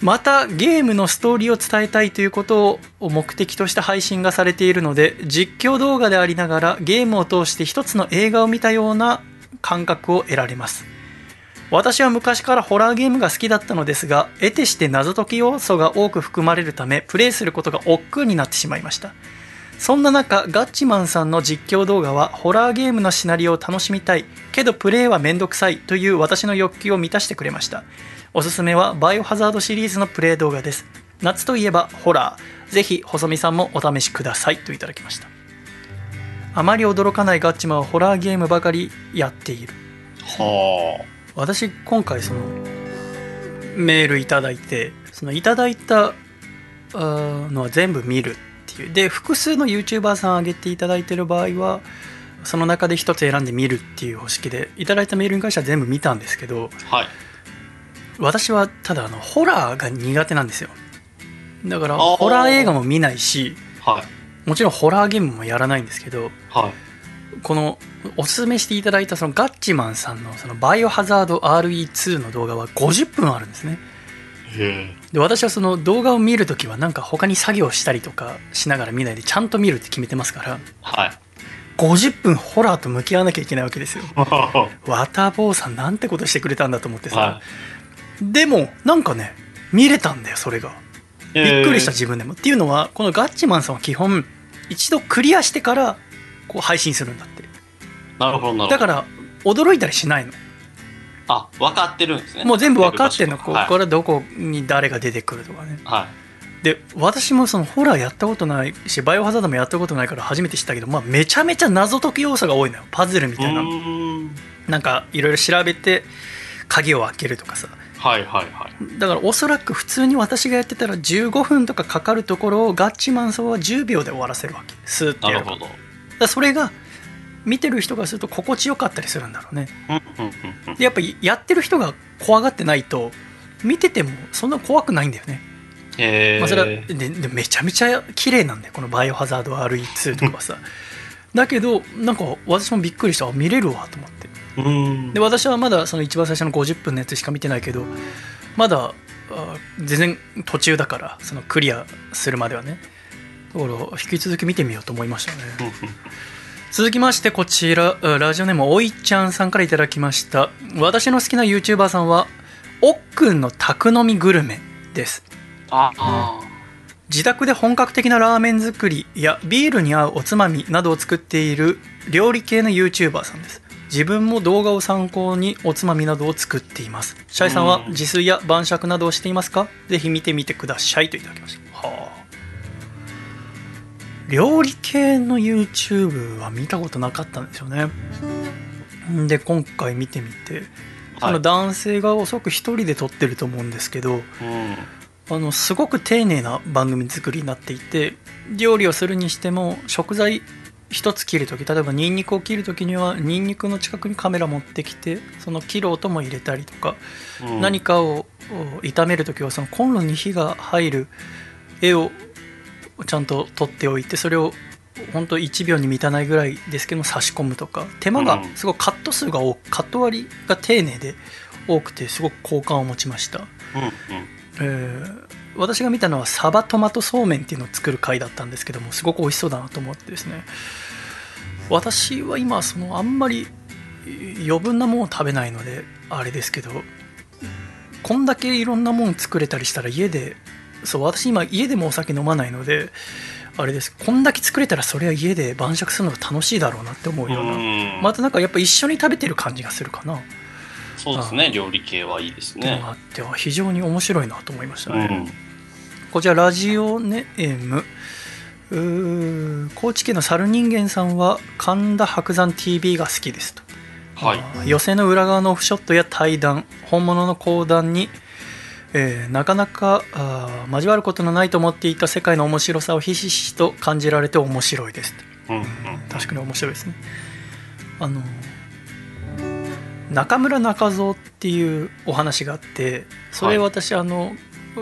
またゲームのストーリーを伝えたいということを目的として配信がされているので実況動画でありながらゲームを通して一つの映画を見たような感覚を得られます。私は昔からホラーゲームが好きだったのですが得てして謎解き要素が多く含まれるためプレイすることが億劫になってしまいましたそんな中ガッチマンさんの実況動画はホラーゲームのシナリオを楽しみたいけどプレイはめんどくさいという私の欲求を満たしてくれました。おすすめはバイオハザードシリーズのプレイ動画です。夏といえばホラーぜひ細見さんもお試しくださいといただきました。あまり驚かないガッチマンはホラーゲームばかりやっているは私今回そのメールいただいてそのいただいたのは全部見るいうで複数の YouTuber さん挙げていただいてる場合はその中で一つ選んで見るっていう方式でいただいたメールに関しては全部見たんですけどあ。はい。私はただあのホラーが苦手なんですよだからホラー映画も見ないしはい。もちろんホラーゲームもやらないんですけどはい。このおすすめしていただいたそのガッチマンさんのそのバイオハザード RE2 の動画は50分あるんですねへで私はその動画を見るときはなんか他に作業したりとかしながら見ないでちゃんと見るって決めてますからはい。50分ホラーと向き合わなきゃいけないわけですよはワタボーさんなんてことしてくれたんだと思ってさ、はでもなんかね見れたんだよそれがい。びっくりしたえー自分でも、っていうのはこのガッチマンさんは基本一度クリアしてからこう配信するんだってなるほど、なるほど。だから驚いたりしないのあ、分かってるんですね。もう全部分かってんの。こはい。こからどこに誰が出てくるとかね。はい。で私もそのホラーやったことないしバイオハザードもやったことないから初めて知ったけど、まあ、めちゃめちゃ謎解き要素が多いのよ。パズルみたいなうーん。なんかいろいろ調べて鍵を開けるとかさ。はいはいはい。だからおそらく普通に私がやってたら15分とかかかるところをガッチマンさんは10秒で終わらせるわけ。スーッてやるなるほど。だそれが見てる人がすると心地よかったりするんだろうね。でやっぱりやってる人が怖がってないと見ててもそんな怖くないんだよね。まあ、それはででめちゃめちゃ綺麗なんだよ。この「バイオハザード RE2」とかはさ。だけどなんか私もびっくりした。あ見れるわと思って。で私はまだその一番最初の50分のやつしか見てないけどまだあ全然途中だからそのクリアするまではね。だから引き続き見てみようと思いましたね続きましてこちらあラジオネームおいちゃんさんからいただきました。私の好きな YouTuber さんはおっくんの宅飲みグルメです。ああ自宅で本格的なラーメン作りやビールに合うおつまみなどを作っている料理系の YouTuber さんです。自分も動画を参考におつまみなどを作っています。シャイさんはうん自炊や晩酌などをしていますか？ぜひ見てみてくださいといただきました。はあ料理系の YouTube は見たことなかったんですよね。で今回見てみてその男性がおそらく一人で撮ってると思うんですけど、うん。あのすごく丁寧な番組作りになっていて料理をするにしても食材一つ切る時例えばニンニクを切る時にはニンニクの近くにカメラ持ってきてその切る音も入れたりとか、うん。何かをお炒める時はそのコンロに火が入る絵をちゃんと撮っておいてそれを本当1秒に満たないぐらいですけど差し込むとか手間がうんすごくカット数が多くカット割りが丁寧で多くてすごく好感を持ちました。うんうん。えー私が見たのはサバトマトそうめんっていうのを作る回だったんですけどもすごく美味しそうだなと思ってですね私は今そのあんまりえー余分なものを食べないのであれですけどこんだけいろんなもの作れたりしたら家でそう私今家でもお酒飲まないのであれですこんだけ作れたらそれは家で晩酌するのが楽しいだろうなって思うようなうんまたなんかやっぱ一緒に食べてる感じがするかなそうですね。料理系はいいですね。あっては非常に面白いなと思いましたね、うん。こちらラジオネーム高知県の猿人間さんは神田伯山 TV が好きですと、はい。寄せの裏側のオフショットや対談本物の講談に、えーなかなかあー交わることのないと思っていた世界の面白さをひしひしと感じられて面白いですとうんうん。確かに面白いですねあの中村中蔵っていうお話があってそれはい私、あのう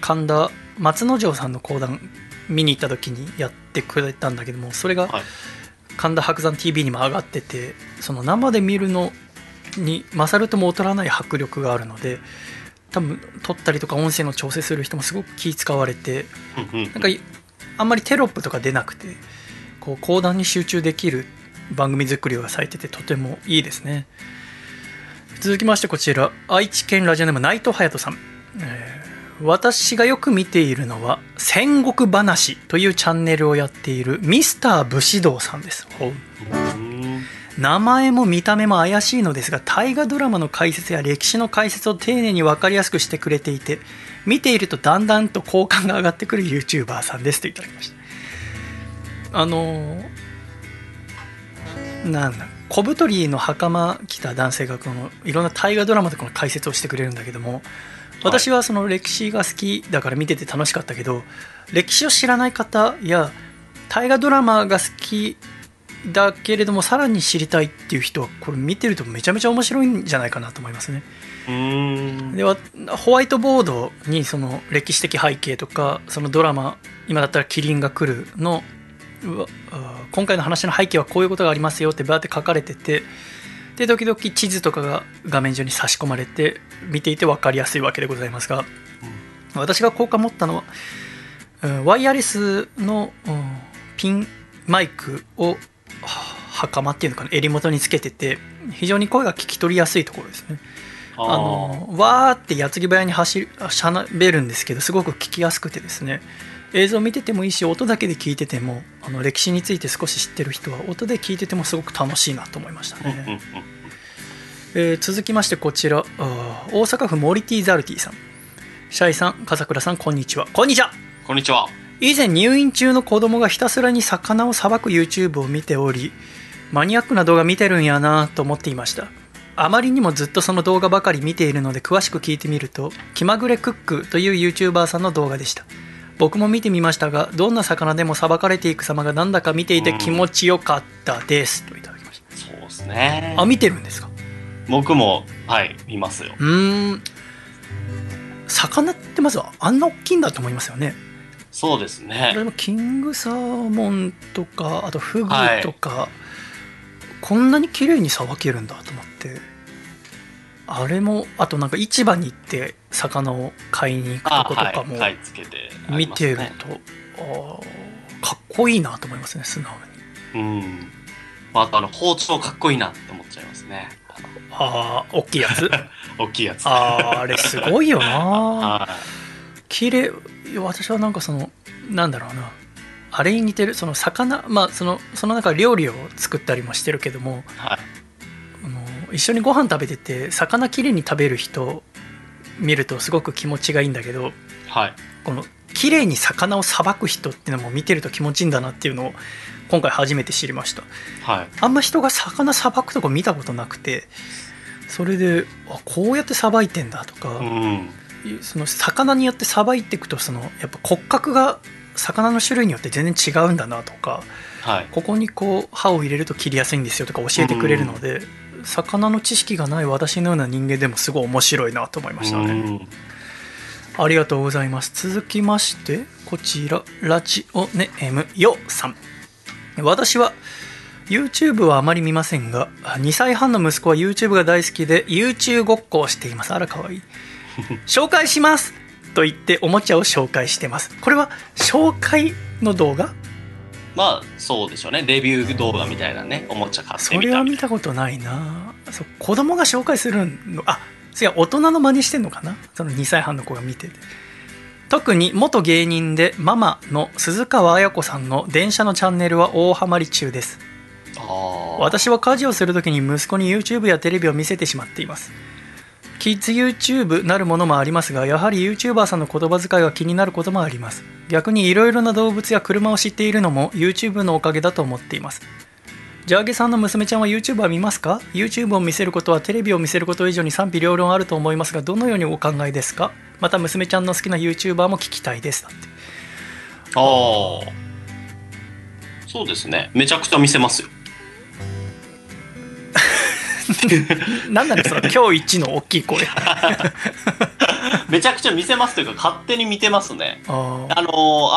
神田松之丞さんの講談見に行った時にやってくれたんだけどもそれがはい。神田伯山 TV にも上がっててその生で見るのに勝るとも劣らない迫力があるので多分撮ったりとか音声の調整する人もすごく気使われてなんかいあんまりテロップとか出なくてこう講談に集中できる番組作りがされててとてもいいですね。続きましてこちら愛知県ラジオネーム内藤隼人さん、えー私がよく見ているのは戦国話というチャンネルをやっているミスター武士道さんです。う。ん名前も見た目も怪しいのですが大河ドラマの解説や歴史の解説を丁寧に分かりやすくしてくれていて見ているとだんだんと好感が上がってくる YouTuber さんですといただきました。あのなんだ小太りの袴着た男性がこのいろんな大河ドラマとかの解説をしてくれるんだけども私はその歴史が好きだから見てて楽しかったけど歴史を知らない方や大河ドラマが好きだけれどもさらに知りたいっていう人はこれ見てるとめちゃめちゃ面白いんじゃないかなと思いますね。うんではホワイトボードにその歴史的背景とかそのドラマ今だったら「キリンが来るの」今回の話の背景はこういうことがありますよってバーって書かれててで時々地図とかが画面上に差し込まれて見ていて分かりやすいわけでございますが、私が好感持ったのは、うんワイヤレスの、うんピンマイクをは袴っていうのかな襟元につけてて非常に声が聞き取りやすいところですね。ああのわーって矢継ぎ早に走るしゃべるんですけどすごく聞きやすくてですね。映像見ててもいいし音だけで聞いててもあの歴史について少し知ってる人は音で聞いててもすごく楽しいなと思いましたね、えー続きましてこちら。大阪府モリティザルティさん。シャイさん笠倉さんこんにちは。こんにちは。こんにちは。以前入院中の子供がひたすらに魚をさばく YouTube を見ておりマニアックな動画見てるんやなと思っていました。あまりにもずっとその動画ばかり見ているので詳しく聞いてみると気まぐれクックという YouTuber さんの動画でした。僕も見てみましたがどんな魚でもさばかれていく様がなんだか見ていて気持ちよかったです。といただきましそうですね。た。あ見てるんですか？僕も、はい、見ますよ。うーん。魚ってまずはあんな大きいんだと思いますよねそうですこれね。もキングサーモンとかあとフグとか、こんなに綺麗にさばけるんだと思ってあれもあとなんか市場に行って魚を買いに行くとあことかも見てると、あーかっこいいなと思いますね素直にうん。まあ、あとあの、包丁かっこいいなって思っちゃいますね。ああ大きいやつ？大きいやつ。あーあれすごいよな は綺麗私はなんかそのなんだろうなあれに似てるその魚まあそのその中で料理を作ったりもしてるけどもい。はい。あの一緒にご飯食べてて魚きれいに食べる人見るとすごく気持ちがいいんだけどはい。このきれいに魚をさばく人っていうのも見てると気持ちいいんだなっていうのを今回初めて知りましたはい。あんま人が魚さばくとこ見たことなくてそれであこうやってさばいてんだとか、うん。その魚によってさばいていくとそのやっぱ骨格が魚の種類によって全然違うんだなとかはい。ここにこう刃を入れると切りやすいんですよとか教えてくれるので、魚の知識がない私のような人間でもすごい面白いなと思いましたね、うん。ありがとうございます。続きましてこちらラジオネームよさん。私は YouTube はあまり見ませんが2歳半の息子は YouTube が大好きで YouTube ごっこをしています。あらかわいい紹介しますと言っておもちゃを紹介してます。これは紹介の動画？まあ、そうでしょうね。レビュー動画みたいなね、おもちゃ買ってそれは見みたことないな。そう子供が紹介するの。あそや大人の真似してんのかな？その2歳半の子が見てて。特に元芸人でママの鈴川綾子さんの電車のチャンネルは大ハマり中です。私は家事をするときに息子に YouTube やテレビを見せてしまっていますキッズ YouTube なるものもありますがやはり YouTuber さんの言葉遣いが気になることもあります逆にいろいろな動物や車を知っているのも YouTube のおかげだと思っていますジャーゲさんの娘ちゃんは YouTube は見ますか ?YouTube を見せることはテレビを見せること以上に賛否両論あると思いますがどのようにお考えですか？また娘ちゃんの好きな YouTuber も聞きたいですだってああ。そうですね。めちゃくちゃ見せますよ。何 なんですか今日一の大きい声。めちゃくちゃ見せますというか、勝手に見てますね。あー。あの、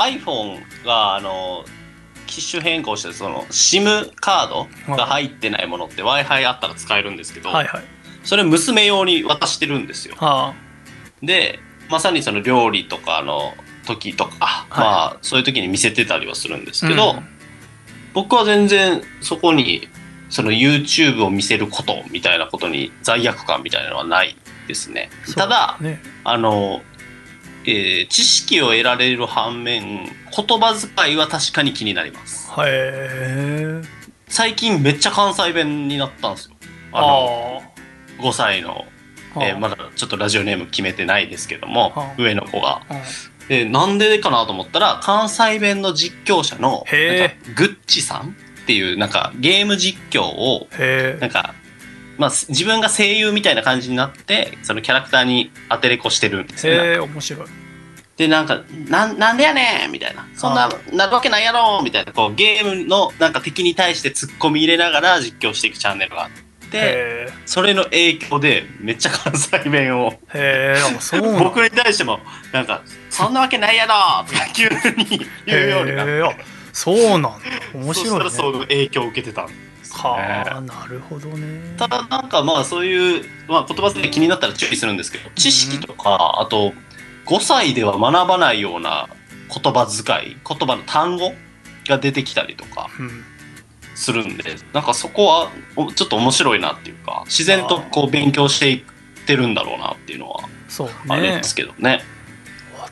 iPhone が、あの、機種変更して、その、SIM カードが入ってないものって Wi-Fi あったら使えるんですけど、はいはい。それ娘用に渡してるんですよ。あで、まさにその料理とかの時とか、はい。まあ、そういう時に見せてたりはするんですーけど、うん。僕は全然そこに、その YouTube を見せることみたいなことに罪悪感みたいなのはないですね。ただ、ねあの、えー知識を得られる反面言葉遣いは確かに気になります。へえ最近めっちゃ関西弁になったんですよ。あの5歳の、えーまだちょっとラジオネーム決めてないですけども、はあ上の子が。うんでなんでかなと思ったら関西弁の実況者のグッチさんっていうなんかゲーム実況をなんか、まあ、す自分が声優みたいな感じになってそのキャラクターに当てれこしてるんですよ、へえ面白い。でなんかなんなんでやねんみたいな。そんななるわけないやろみたいなこうゲームのなんか敵に対してツッコミ入れながら実況していくチャンネルがあってへそれの影響でめっちゃ関西弁を。えへえ僕に対してもなんか「そんなわけないやろ!」とか急に言うようになってそうなんだ。面そした白いねらその影響を受けてた。んですよね。はあなるほどね。ただなんかまあそういう、まあ、言葉で気になったら注意するんですけど知識とかあと5歳では学ばないような言葉遣い言葉の単語が出てきたりとかうんするんでなんかそこはおちょっと面白いなっていうか自然とこう勉強していってるんだろうなっていうのはそうありねますけどね。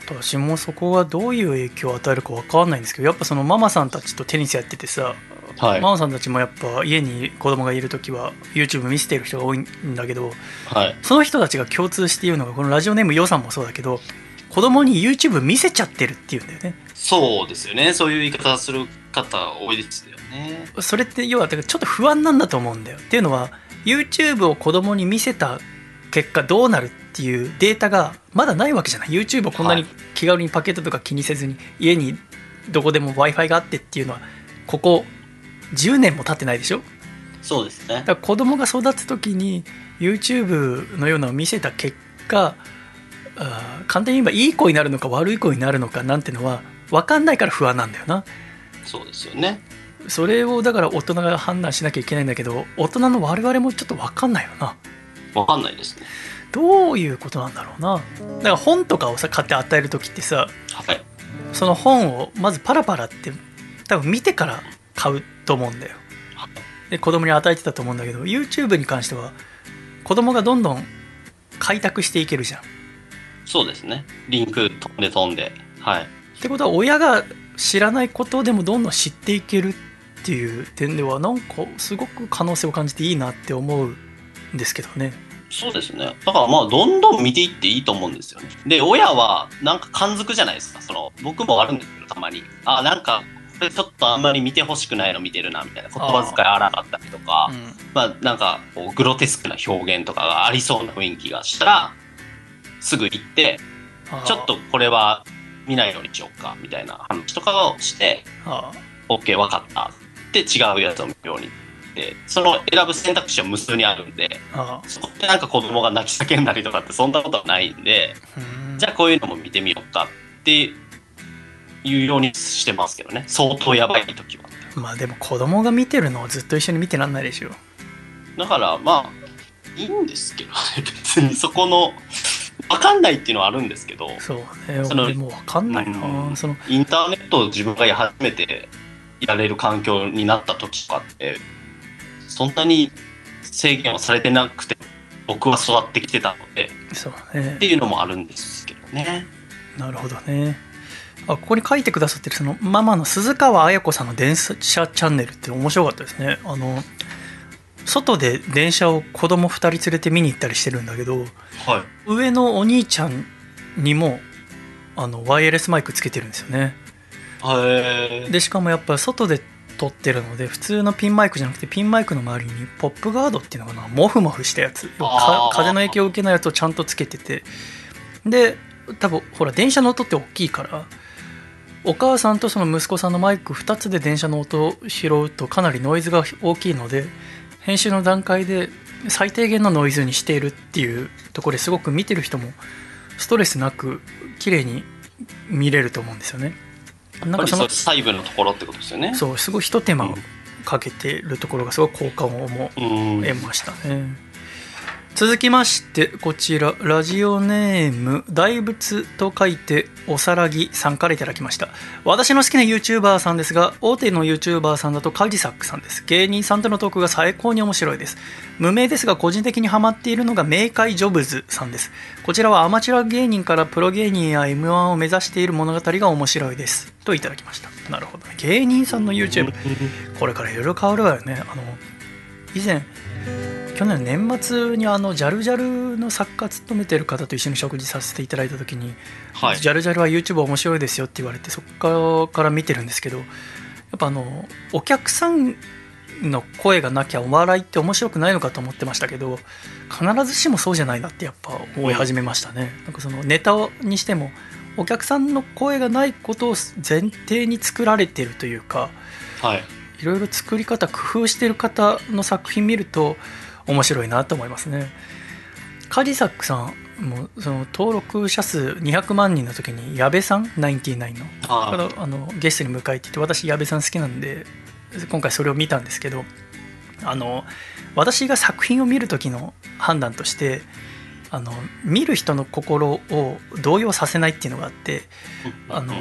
私もそこがどういう影響を与えるか分かんないんですけどやっぱそのママさんたちとテニスやっててさ、はい、ママさんたちもやっぱ家に子供がいる時は YouTube 見せてる人が多いんだけどはい、その人たちが共通して言うのがこのラジオネームヨさんもそうだけど子供に YouTube 見せちゃってるっていうんだよね。そうですよね。そういう言い方する方多いですよね。それって要はだからちょっと不安なんだと思うんだよ。っていうのは YouTube を子供に見せた結果どうなるっていうデータがまだないわけじゃない。YouTube をこんなに気軽にパケットとか気にせずに家にどこでも w i f i があってっていうのはここ10年も経ってないでしょ？そうですね。だから子供が育つ時に YouTube のようなのを見せた結果あー簡単に言えばいい子になるのか悪い子になるのかなんてのは分かんないから不安なんだよな。そうですよね。それをだから大人が判断しなきゃいけないんだけど大人の我々もちょっと分かんないよなわかんないですね。どういうことなんだろうなだから本とかをさ買って与える時ってさはい。その本をまずパラパラって多分見てから買うと思うんだよで子供に与えてたと思うんだけど YouTube に関しては子供がどんどん開拓していけるじゃんそうですね。リンク飛んで飛んで。はい。ってことは親が知らないことでもどんどん知っていけるっていう点ではなんかすごく可能性を感じていいなって思うんですけどねそうですね。だからまあ、どんどん見ていっていいと思うんですよね。で、親は、なんか感づくじゃないですか。その、僕もあるんですけど、たまに。あ、なんか、これちょっとあんまり見てほしくないの見てるな、みたいな。言葉遣い荒かったりとか、まあ、なんか、こうグロテスクな表現とかがありそうな雰囲気がしたら、すぐ行って、ちょっとこれは見ないようにしようか、みたいな話とかをして、あ OK、わかった。って違うやつを見るように。で、その選ぶ選択肢は無数にあるんで、あそこってなんか子供が泣き叫んだりとかってそんなことはないんで、じゃあこういうのも見てみようかっていうようにしてますけどね。相当やばい時は。あまあでも子供が見てるのをずっと一緒に見てらんないでしょだからまあ、いいんですけどね。別にそこの、わかんないっていうのはあるんですけど、そうねその俺もう分かんないな、うんそのインターネットを自分が初めてやれる環境になった時とかって、そんなに制限はされてなくて、僕は育ってきてたので、そうね。っていうのもあるんですけどね。なるほどね。あここに書いてくださってるそのママの鈴川綾子さんの電車チャンネルって面白かったですね。あの外で電車を子供2人連れて見に行ったりしてるんだけどはい。上のお兄ちゃんにもあのワイヤレスマイクつけてるんですよね。でしかもやっぱ外で撮ってるので普通のピンマイクじゃなくてピンマイクの周りにポップガードっていうのかなモフモフしたやつ風の影響を受けないやつをちゃんとつけててで多分ほら電車の音って大きいからお母さんとその息子さんのマイク2つで電車の音を拾うとかなりノイズが大きいので編集の段階で最低限のノイズにしているっていうところですごく見てる人もストレスなく綺麗に見れると思うんですよね。なんかその細部のところってことですよね。そうすごい一手間をかけてるところがすごい好感をもうん。得ましたね。続きましてこちらラジオネーム大仏と書いておさらぎさんからいただきました。私の好きな YouTuber さんですが大手の YouTuber さんだとカジサックさんです。芸人さんとのトークが最高に面白いです。無名ですが個人的にハマっているのが明快ジョブズさんです。こちらはアマチュア芸人からプロ芸人や m 1を目指している物語が面白いです。といただきました。なるほどね。芸人さんの YouTube これからいろいろ変わるわよね。あの以前去年の年末にあのジャルジャルの作家務めてる方と一緒に食事させていただいた時に、はい。ジャルジャルは YouTube 面白いですよって言われてそこから見てるんですけどやっぱあのお客さんの声がなきゃお笑いって面白くないのかと思ってましたけど必ずしもそうじゃないなってやっぱ思い始めましたね、なんかそのネタにしてもお客さんの声がないことを前提に作られてるというかはい。いろいろ作り方工夫してる方の作品見ると面白いなと思いますね。カジサックさんもその登録者数200万人の時に矢部さん99の。ああ。のゲストに迎えていて私矢部さん好きなんで今回それを見たんですけどあの私が作品を見る時の判断としてあの見る人の心を動揺させないっていうのがあってあの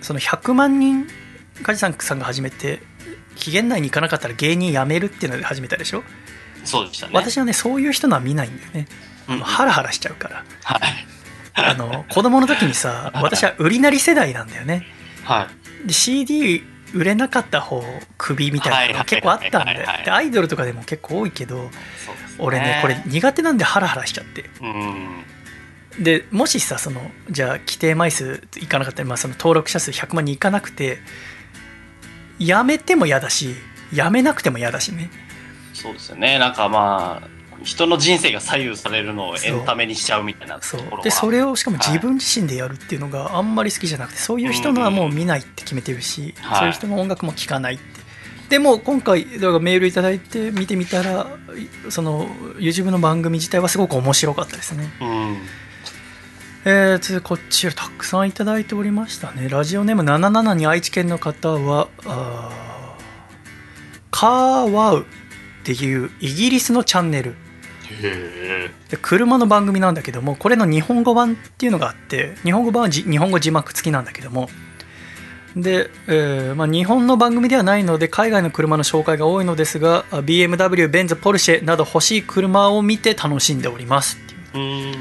その100万人梶さんさんが始めて期限内に行かなかったら芸人辞めるっていうので始めたでしょ？そうでしたね。私はねそういう人のは見ないんだよね。うん。ハラハラしちゃうから。はい。あの子供の時にさ 私は売りなり世代なんだよね。はい。で CD 売れなかった方首みたいなのが結構あったんででアイドルとかでも結構多いけどそうです俺ねこれ苦手なんでハラハラしちゃって。うん。でもしさそのじゃあ規定枚数いかなかったら、まあ、その登録者数100万人いかなくてやめても嫌だしやめなくても嫌だしねそうですよね。なんかまあ、人の人生が左右されるのをエンタメにしちゃうみたいなとそころは。うでそれをしかもはい。自分自身でやるっていうのがあんまり好きじゃなくてそういう人のはもう見ないって決めてるし、はい。そういう人の音楽も聴かないって。でも今回だからメールいただいて見てみたらその YouTube の番組自体はすごく面白かったですね。うん。えー、こちらたくさんいただいておりましたね。ラジオネーム77に愛知県の方はあーカーワウっていうイギリスのチャンネル。で車の番組なんだけどもこれの日本語版っていうのがあって日本語版はじ日本語字幕付きなんだけども。で、えーまあ、日本の番組ではないので海外の車の紹介が多いのですがあ BMW、ベンツ、ポルシェなど欲しい車を見て楽しんでおりますっていう。うん。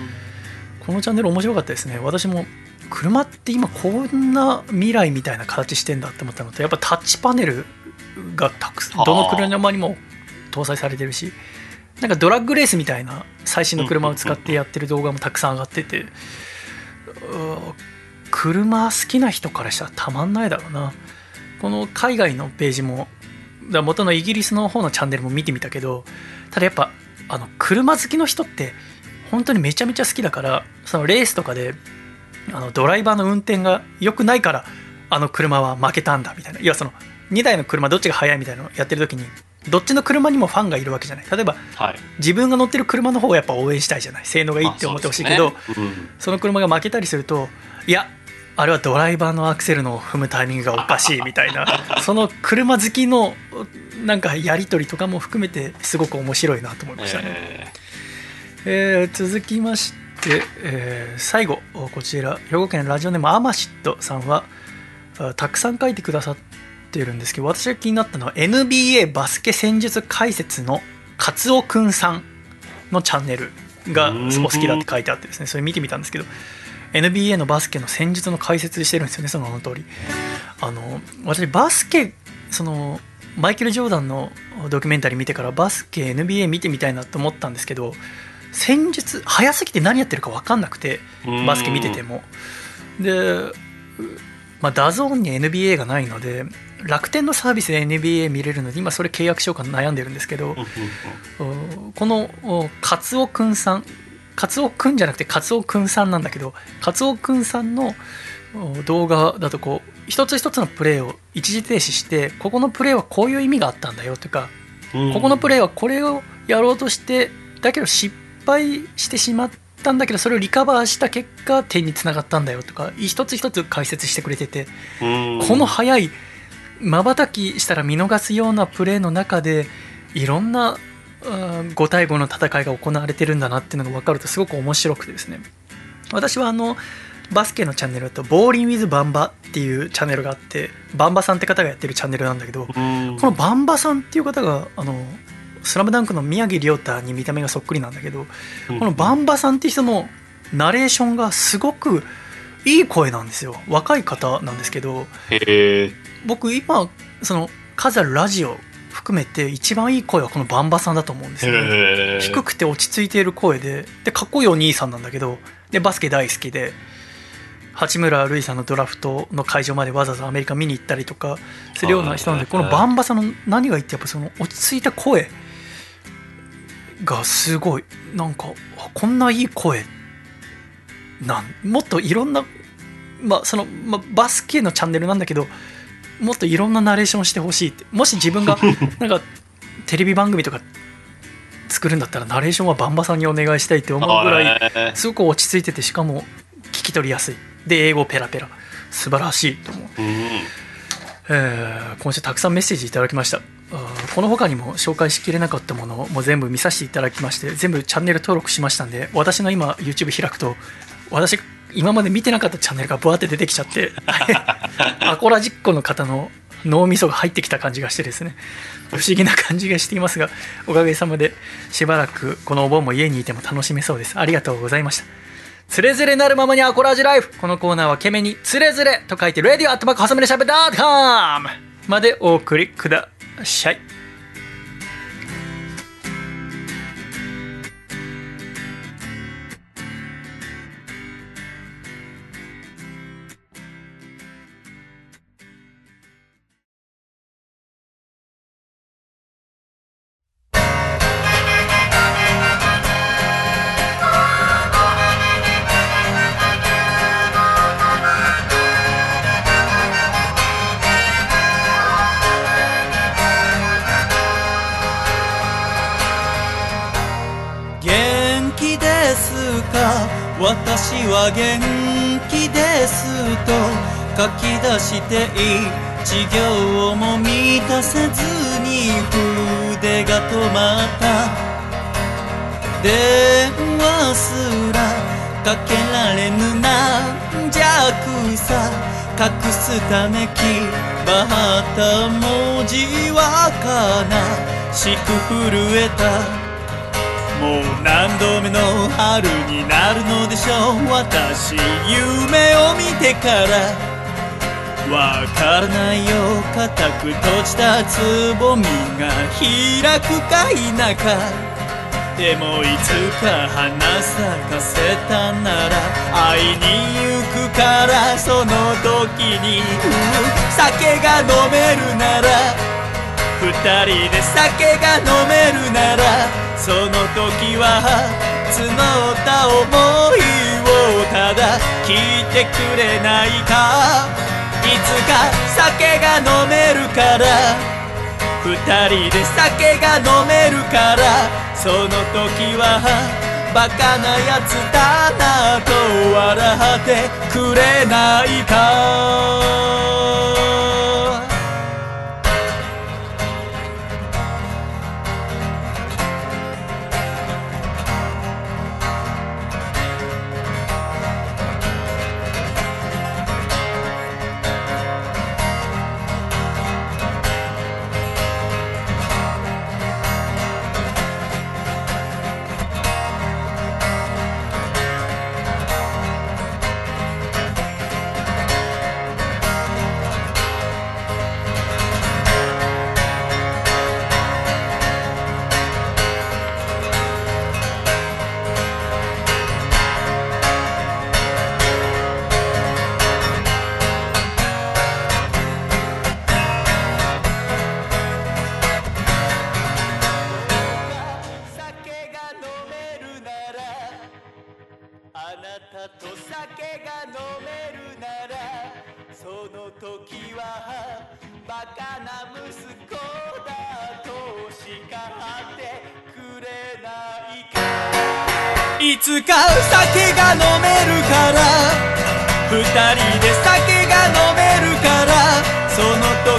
このチャンネル面白かったですね。私も車って今こんな未来みたいな形してんだって思ったのとやっぱタッチパネルがたくさんはあどの車にも搭載されてるしなんかドラッグレースみたいな最新の車を使ってやってる動画もたくさん上がっててうー車好きな人からしたらたまんないだろうな。この海外のページもだから元のイギリスの方のチャンネルも見てみたけどただやっぱあの車好きの人って本当にめちゃめちゃ好きだからそのレースとかであのドライバーの運転が良くないからあの車は負けたんだみたいな。いやその2台の車どっちが速いみたいなのをやってる時にどっちの車にもファンがいるわけじゃない。例えばはい。自分が乗ってる車の方をやっぱ応援したいじゃない。性能がいいって思ってほしいけど、まあそうですね。その車が負けたりするといやあれはドライバーのアクセルの踏むタイミングがおかしいみたいな その車好きのなんかやり取りとかも含めてすごく面白いなと思いうんましたね。ええー続きまして、えー最後こちら。兵庫県ラジオネームアマシットさんはあたくさん書いてくださってるんですけど私が気になったのは NBA バスケ戦術解説のカツオくんさんのチャンネルがすごく好きだって書いてあってですねそれ見てみたんですけど NBA のバスケの戦術の解説してるんですよねその名の通り。あの私バスケそのマイケル・ジョーダンのドキュメンタリー見てからバスケ NBA 見てみたいなと思ったんですけど戦術早すぎて何やってるか分かんなくてうん。バスケ見てても。で、うまあ、ダゾーンに NBA がないので楽天のサービスで NBA 見れるので今それ契約しようか悩んでるんですけどこのおカツオくんさんカツオくんじゃなくてカツオくんさんなんだけどカツオくんさんのお動画だとこう一つ一つのプレーを一時停止してここのプレーはこういう意味があったんだよとかうんここのプレーはこれをやろうとしてだけど失敗してしまったんだけどそれをリカバーした結果点につながったんだよとか一つ一つ解説してくれててうん。この速いまばたきしたら見逃すようなプレーの中でいろんなうん5対5の戦いが行われてるんだなっていうのが分かるとすごく面白くてですね。私はあのバスケのチャンネルだとボーリン・ウィズ・バンバっていうチャンネルがあってバンバさんって方がやってるチャンネルなんだけどこのバンバさんっていう方があのスラムダンクの宮城亮太に見た目がそっくりなんだけどこのバンバさんっていう人のナレーションがすごくいい声なんですよ若い方なんですけど。僕今その数あるラジオ含めて一番いい声はこのバンバさんだと思うんですよ、ね。低くて落ち着いている声ででかっこいいお兄さんなんだけどでバスケ大好きで八村塁さんのドラフトの会場までわざわざアメリカ見に行ったりとかするような人なのでこのバンバさんの何がいいってやっぱその落ち着いた声がすごいなんかあこんないい声なんもっといろんな、まあそのまあ、バスケのチャンネルなんだけどもっといろんなナレーションしてほしいって。もし自分が なんかテレビ番組とか作るんだったらナレーションはバンバさんにお願いしたいって思うぐらいい。すごく落ち着いててしかも聞き取りやすい。で英語ペラペラ。素晴らしいと思う、うん。えー今週たくさんメッセージいただきました。この他にも紹介しきれなかったものも全部見させていただきまして全部チャンネル登録しましたんで私の今 YouTube 開くと私今まで見てなかったチャンネルがブワーって出てきちゃって アコラジッコの方の脳みそが入ってきた感じがしてですね。不思議な感じがしていますがおかげさまでしばらくこのお盆も家にいても楽しめそうです。ありがとうございました。つれづれなるままにアコラジライフ。このコーナーは懸命につれづれと書いて Radio アットマーク細めでしゃべ .com までお送りください出して一行も満たせずに筆が止まった電話すらかけられぬなんじゃくさ隠すためきばった文字は悲しく震えたもう何度目の春になるのでしょう私夢を見てからわからないよ固く閉じたつぼみが開くか否か。でもいつか花咲かせたなら会いに行くからその時に。うん酒が飲めるなら。二人で酒が飲めるならその時は募った想いをただ聞いてくれないか。つか酒が飲めるから。二人で酒が飲めるから。その時はバカなやつだなと笑ってくれないか。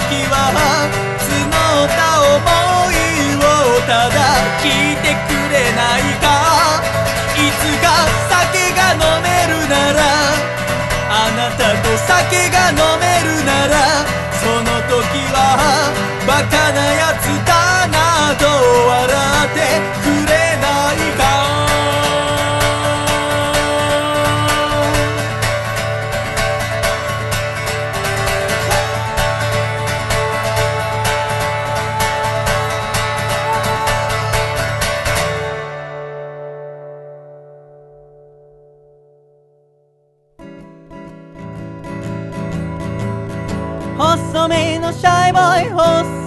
時は募った想いをただ聞いてくれないか。いつか酒が飲めるならあなたと酒が飲めるならその時はバカなやつだなと笑ってくれ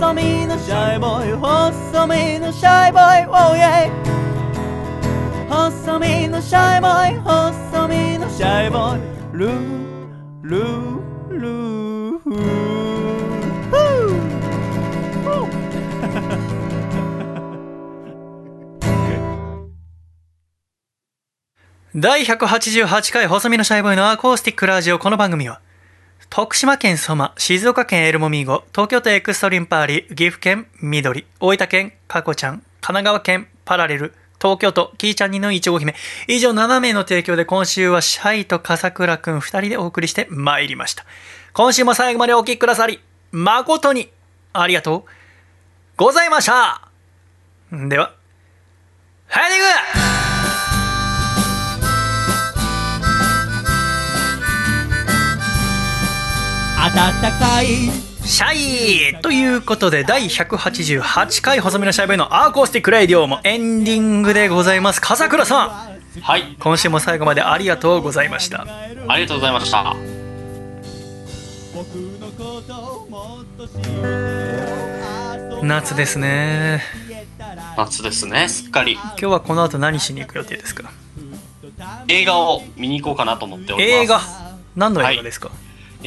細身のシャイボーイ細身のシャイボーイ Oh yeah 細身のシャイボーイ細身のシャイボーイルールールーフー第188回細身のシャイボーイのアコースティックラジオ。この番組は徳島県ソマ、静岡県エルモミーゴ、東京都エクストリンパーリ、岐阜県緑、大分県カコちゃん、神奈川県パラレル、東京都キーちゃんにのいちご姫。以上7名の提供で今週はシャイと笠倉くん2人でお送りして参りました。今週も最後までお聴きくださり、誠にありがとうございましたでは、ハイディング暖かい。シャイということで第188回細身のシャイボーイのアコースティックレイディオもエンディングでございます。笠倉さん。はい。今週も最後までありがとうございました。ありがとうございました。僕のことをもっと知って夏ですね。夏ですね、すっかり。今日はこの後何しに行く予定ですか？映画を見に行こうかなと思っております。映画？何の映画ですか、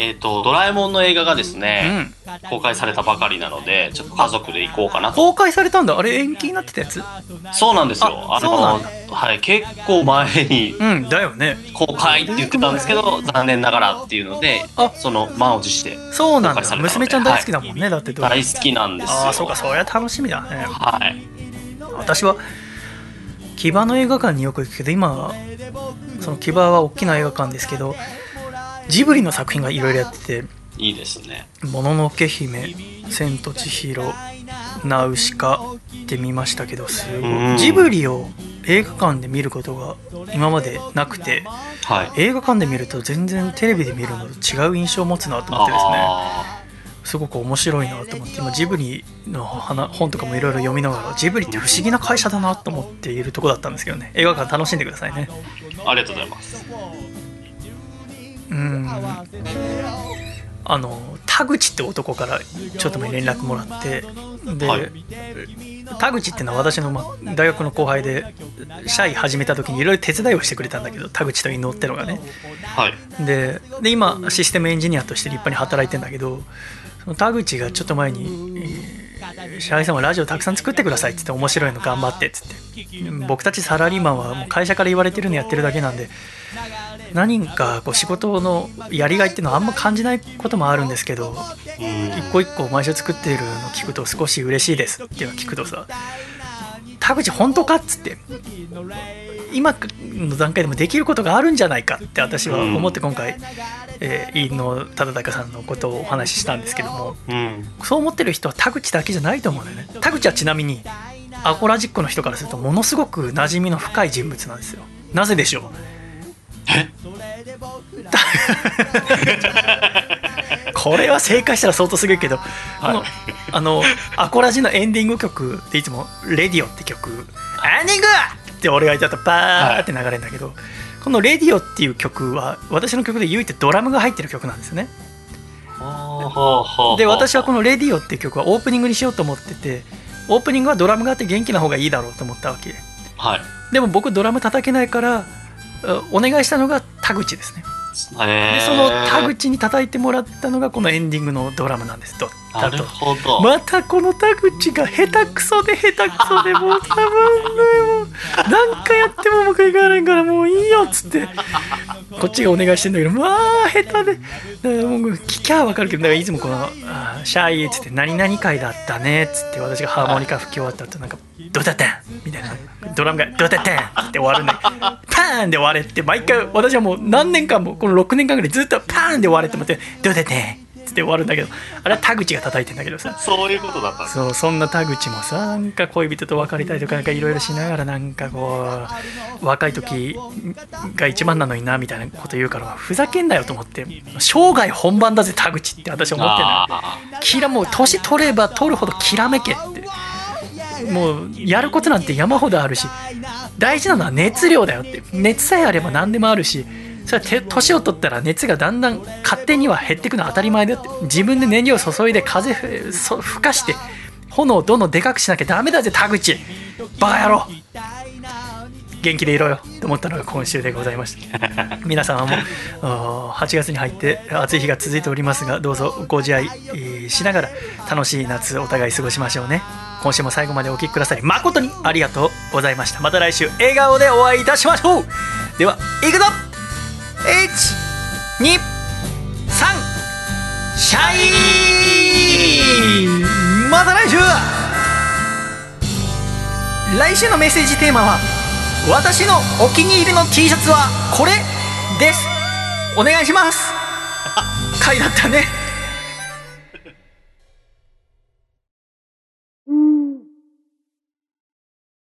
えっ、と、ドラえもんの映画がですうね、ん。公開されたばかりなので、ちょっと家族で行こうかなと。公開されたんだ。あれ延期になってたやつ？そうなんですよ。あの、はい、結構前にうんだよね。公開って言ってたんですけど、残念ながらっていうのであ、その満を持してそうなんだ。公開されたので。娘ちゃん大好きだもんね、だって大好きなんですよ。ああそうかそりゃ楽しみだね。はい。私は木場の映画館によく行くけど今その木場は大きな映画館ですけどジブリの作品がいろいろやってていいですね。「もののけ姫」「千と千尋」「ナウシカ」って見ましたけどすごうんいジブリを映画館で見ることが今までなくてはい。映画館で見ると全然テレビで見るのと違う印象を持つなと思ってですねあすごく面白いなと思って今ジブリの花本とかもいろいろ読みながらジブリって不思議な会社だなと思っているとこだったんですけどね映画館楽しんでくださいねーありがとうございます。うん。あの田口って男からちょっと前に連絡もらってで、はい。田口ってのは私の、ま、大学の後輩で社員始めた時にいろいろ手伝いをしてくれたんだけど田口と伊野ってのがね。はい。でで今システムエンジニアとして立派に働いてんだけどその田口がちょっと前に「えー白井さんはラジオたくさん作ってください」っつって面白いの頑張ってっつって。僕たちサラリーマンはもう会社から言われてるのやってるだけなんで何かこう仕事のやりがいっていうのはあんま感じないこともあるんですけどうん。一個一個毎週作ってるの聞くと少し嬉しいですっていうのを聞くとさ田口本当かっつって今の段階でもできることがあるんじゃないかって私は思って今回、えー飯野忠敬さんのことをお話ししたんですけどもうん。そう思ってる人は田口だけじゃないと思うんだよね田口はちなみにアコラジックの人からするとものすごく馴染みの深い人物なんですよなぜでしょう？これは正解したら相当すごいけど、このあのアコラジのエンディング曲でいつも「レディオ」って曲「エンディング!」って俺が言ったらバーって流れるんだけど、この「レディオ」っていう曲は私の曲で唯一ドラムが入ってる曲なんですね。で私はこの「レディオ」っていう曲はオープニングにしようと思っててオープニングはドラムがあって元気な方がいいだろうと思ったわけ。はい。でも僕ドラム叩けないからあお願いしたのが田口ですね。えでその田口に叩いてもらったのがこのエンディングのドラムなんです。ドッなるほど。またこの田口が下手くそで下手くそでもう多分ね何回やってもうまくいかないからもういいよっつってこっちがお願いしてんだけどまあ下手でだからもう聞きゃ分かるけどだからいつもこのあ「シャイ」っつって「何々回だったね」っつって私がハーモニカ吹き終わった後なんか「どうだったん?」みたいなドラムが「どうだったん?」って終わるんで「パーン!」で終われって毎回私はもう何年間もこの6年間ぐらいずっと「パーン!」で終われって思って「どうだったん?」つって終わるんだけどあれは田口が叩いてんだけどさ。そういうことだったそうそんな田口もさなんか恋人と別れたりとかなんかいろいろしながらなんかこう若い時が一番なのになみたいなこと言うからふざけんなよと思って生涯本番だぜ田口って私思ってんだよ。あきらもう年取れば取るほどきらめけって。もうやることなんて山ほどあるし大事なのは熱量だよって。熱さえあれば何でもあるしそれはて年を取ったら熱がだんだん勝手には減っていくのは当たり前だよって自分で燃料を注いで風ふかして炎をどんどんでかくしなきゃダメだぜ田口。バカ野郎。元気でいろよ。と思ったのが今週でございました 皆様もあー8月に入って暑い日が続いておりますがどうぞご自愛えーしながら楽しい夏お互い過ごしましょうね。今週も最後までお聴きくださり誠にありがとうございました。また来週笑顔でお会いいたしましょう。ではいくぞ123シャイまた来週。来週のメッセージテーマは私のお気に入りの T シャツはこれです。お願いします。あ回だったね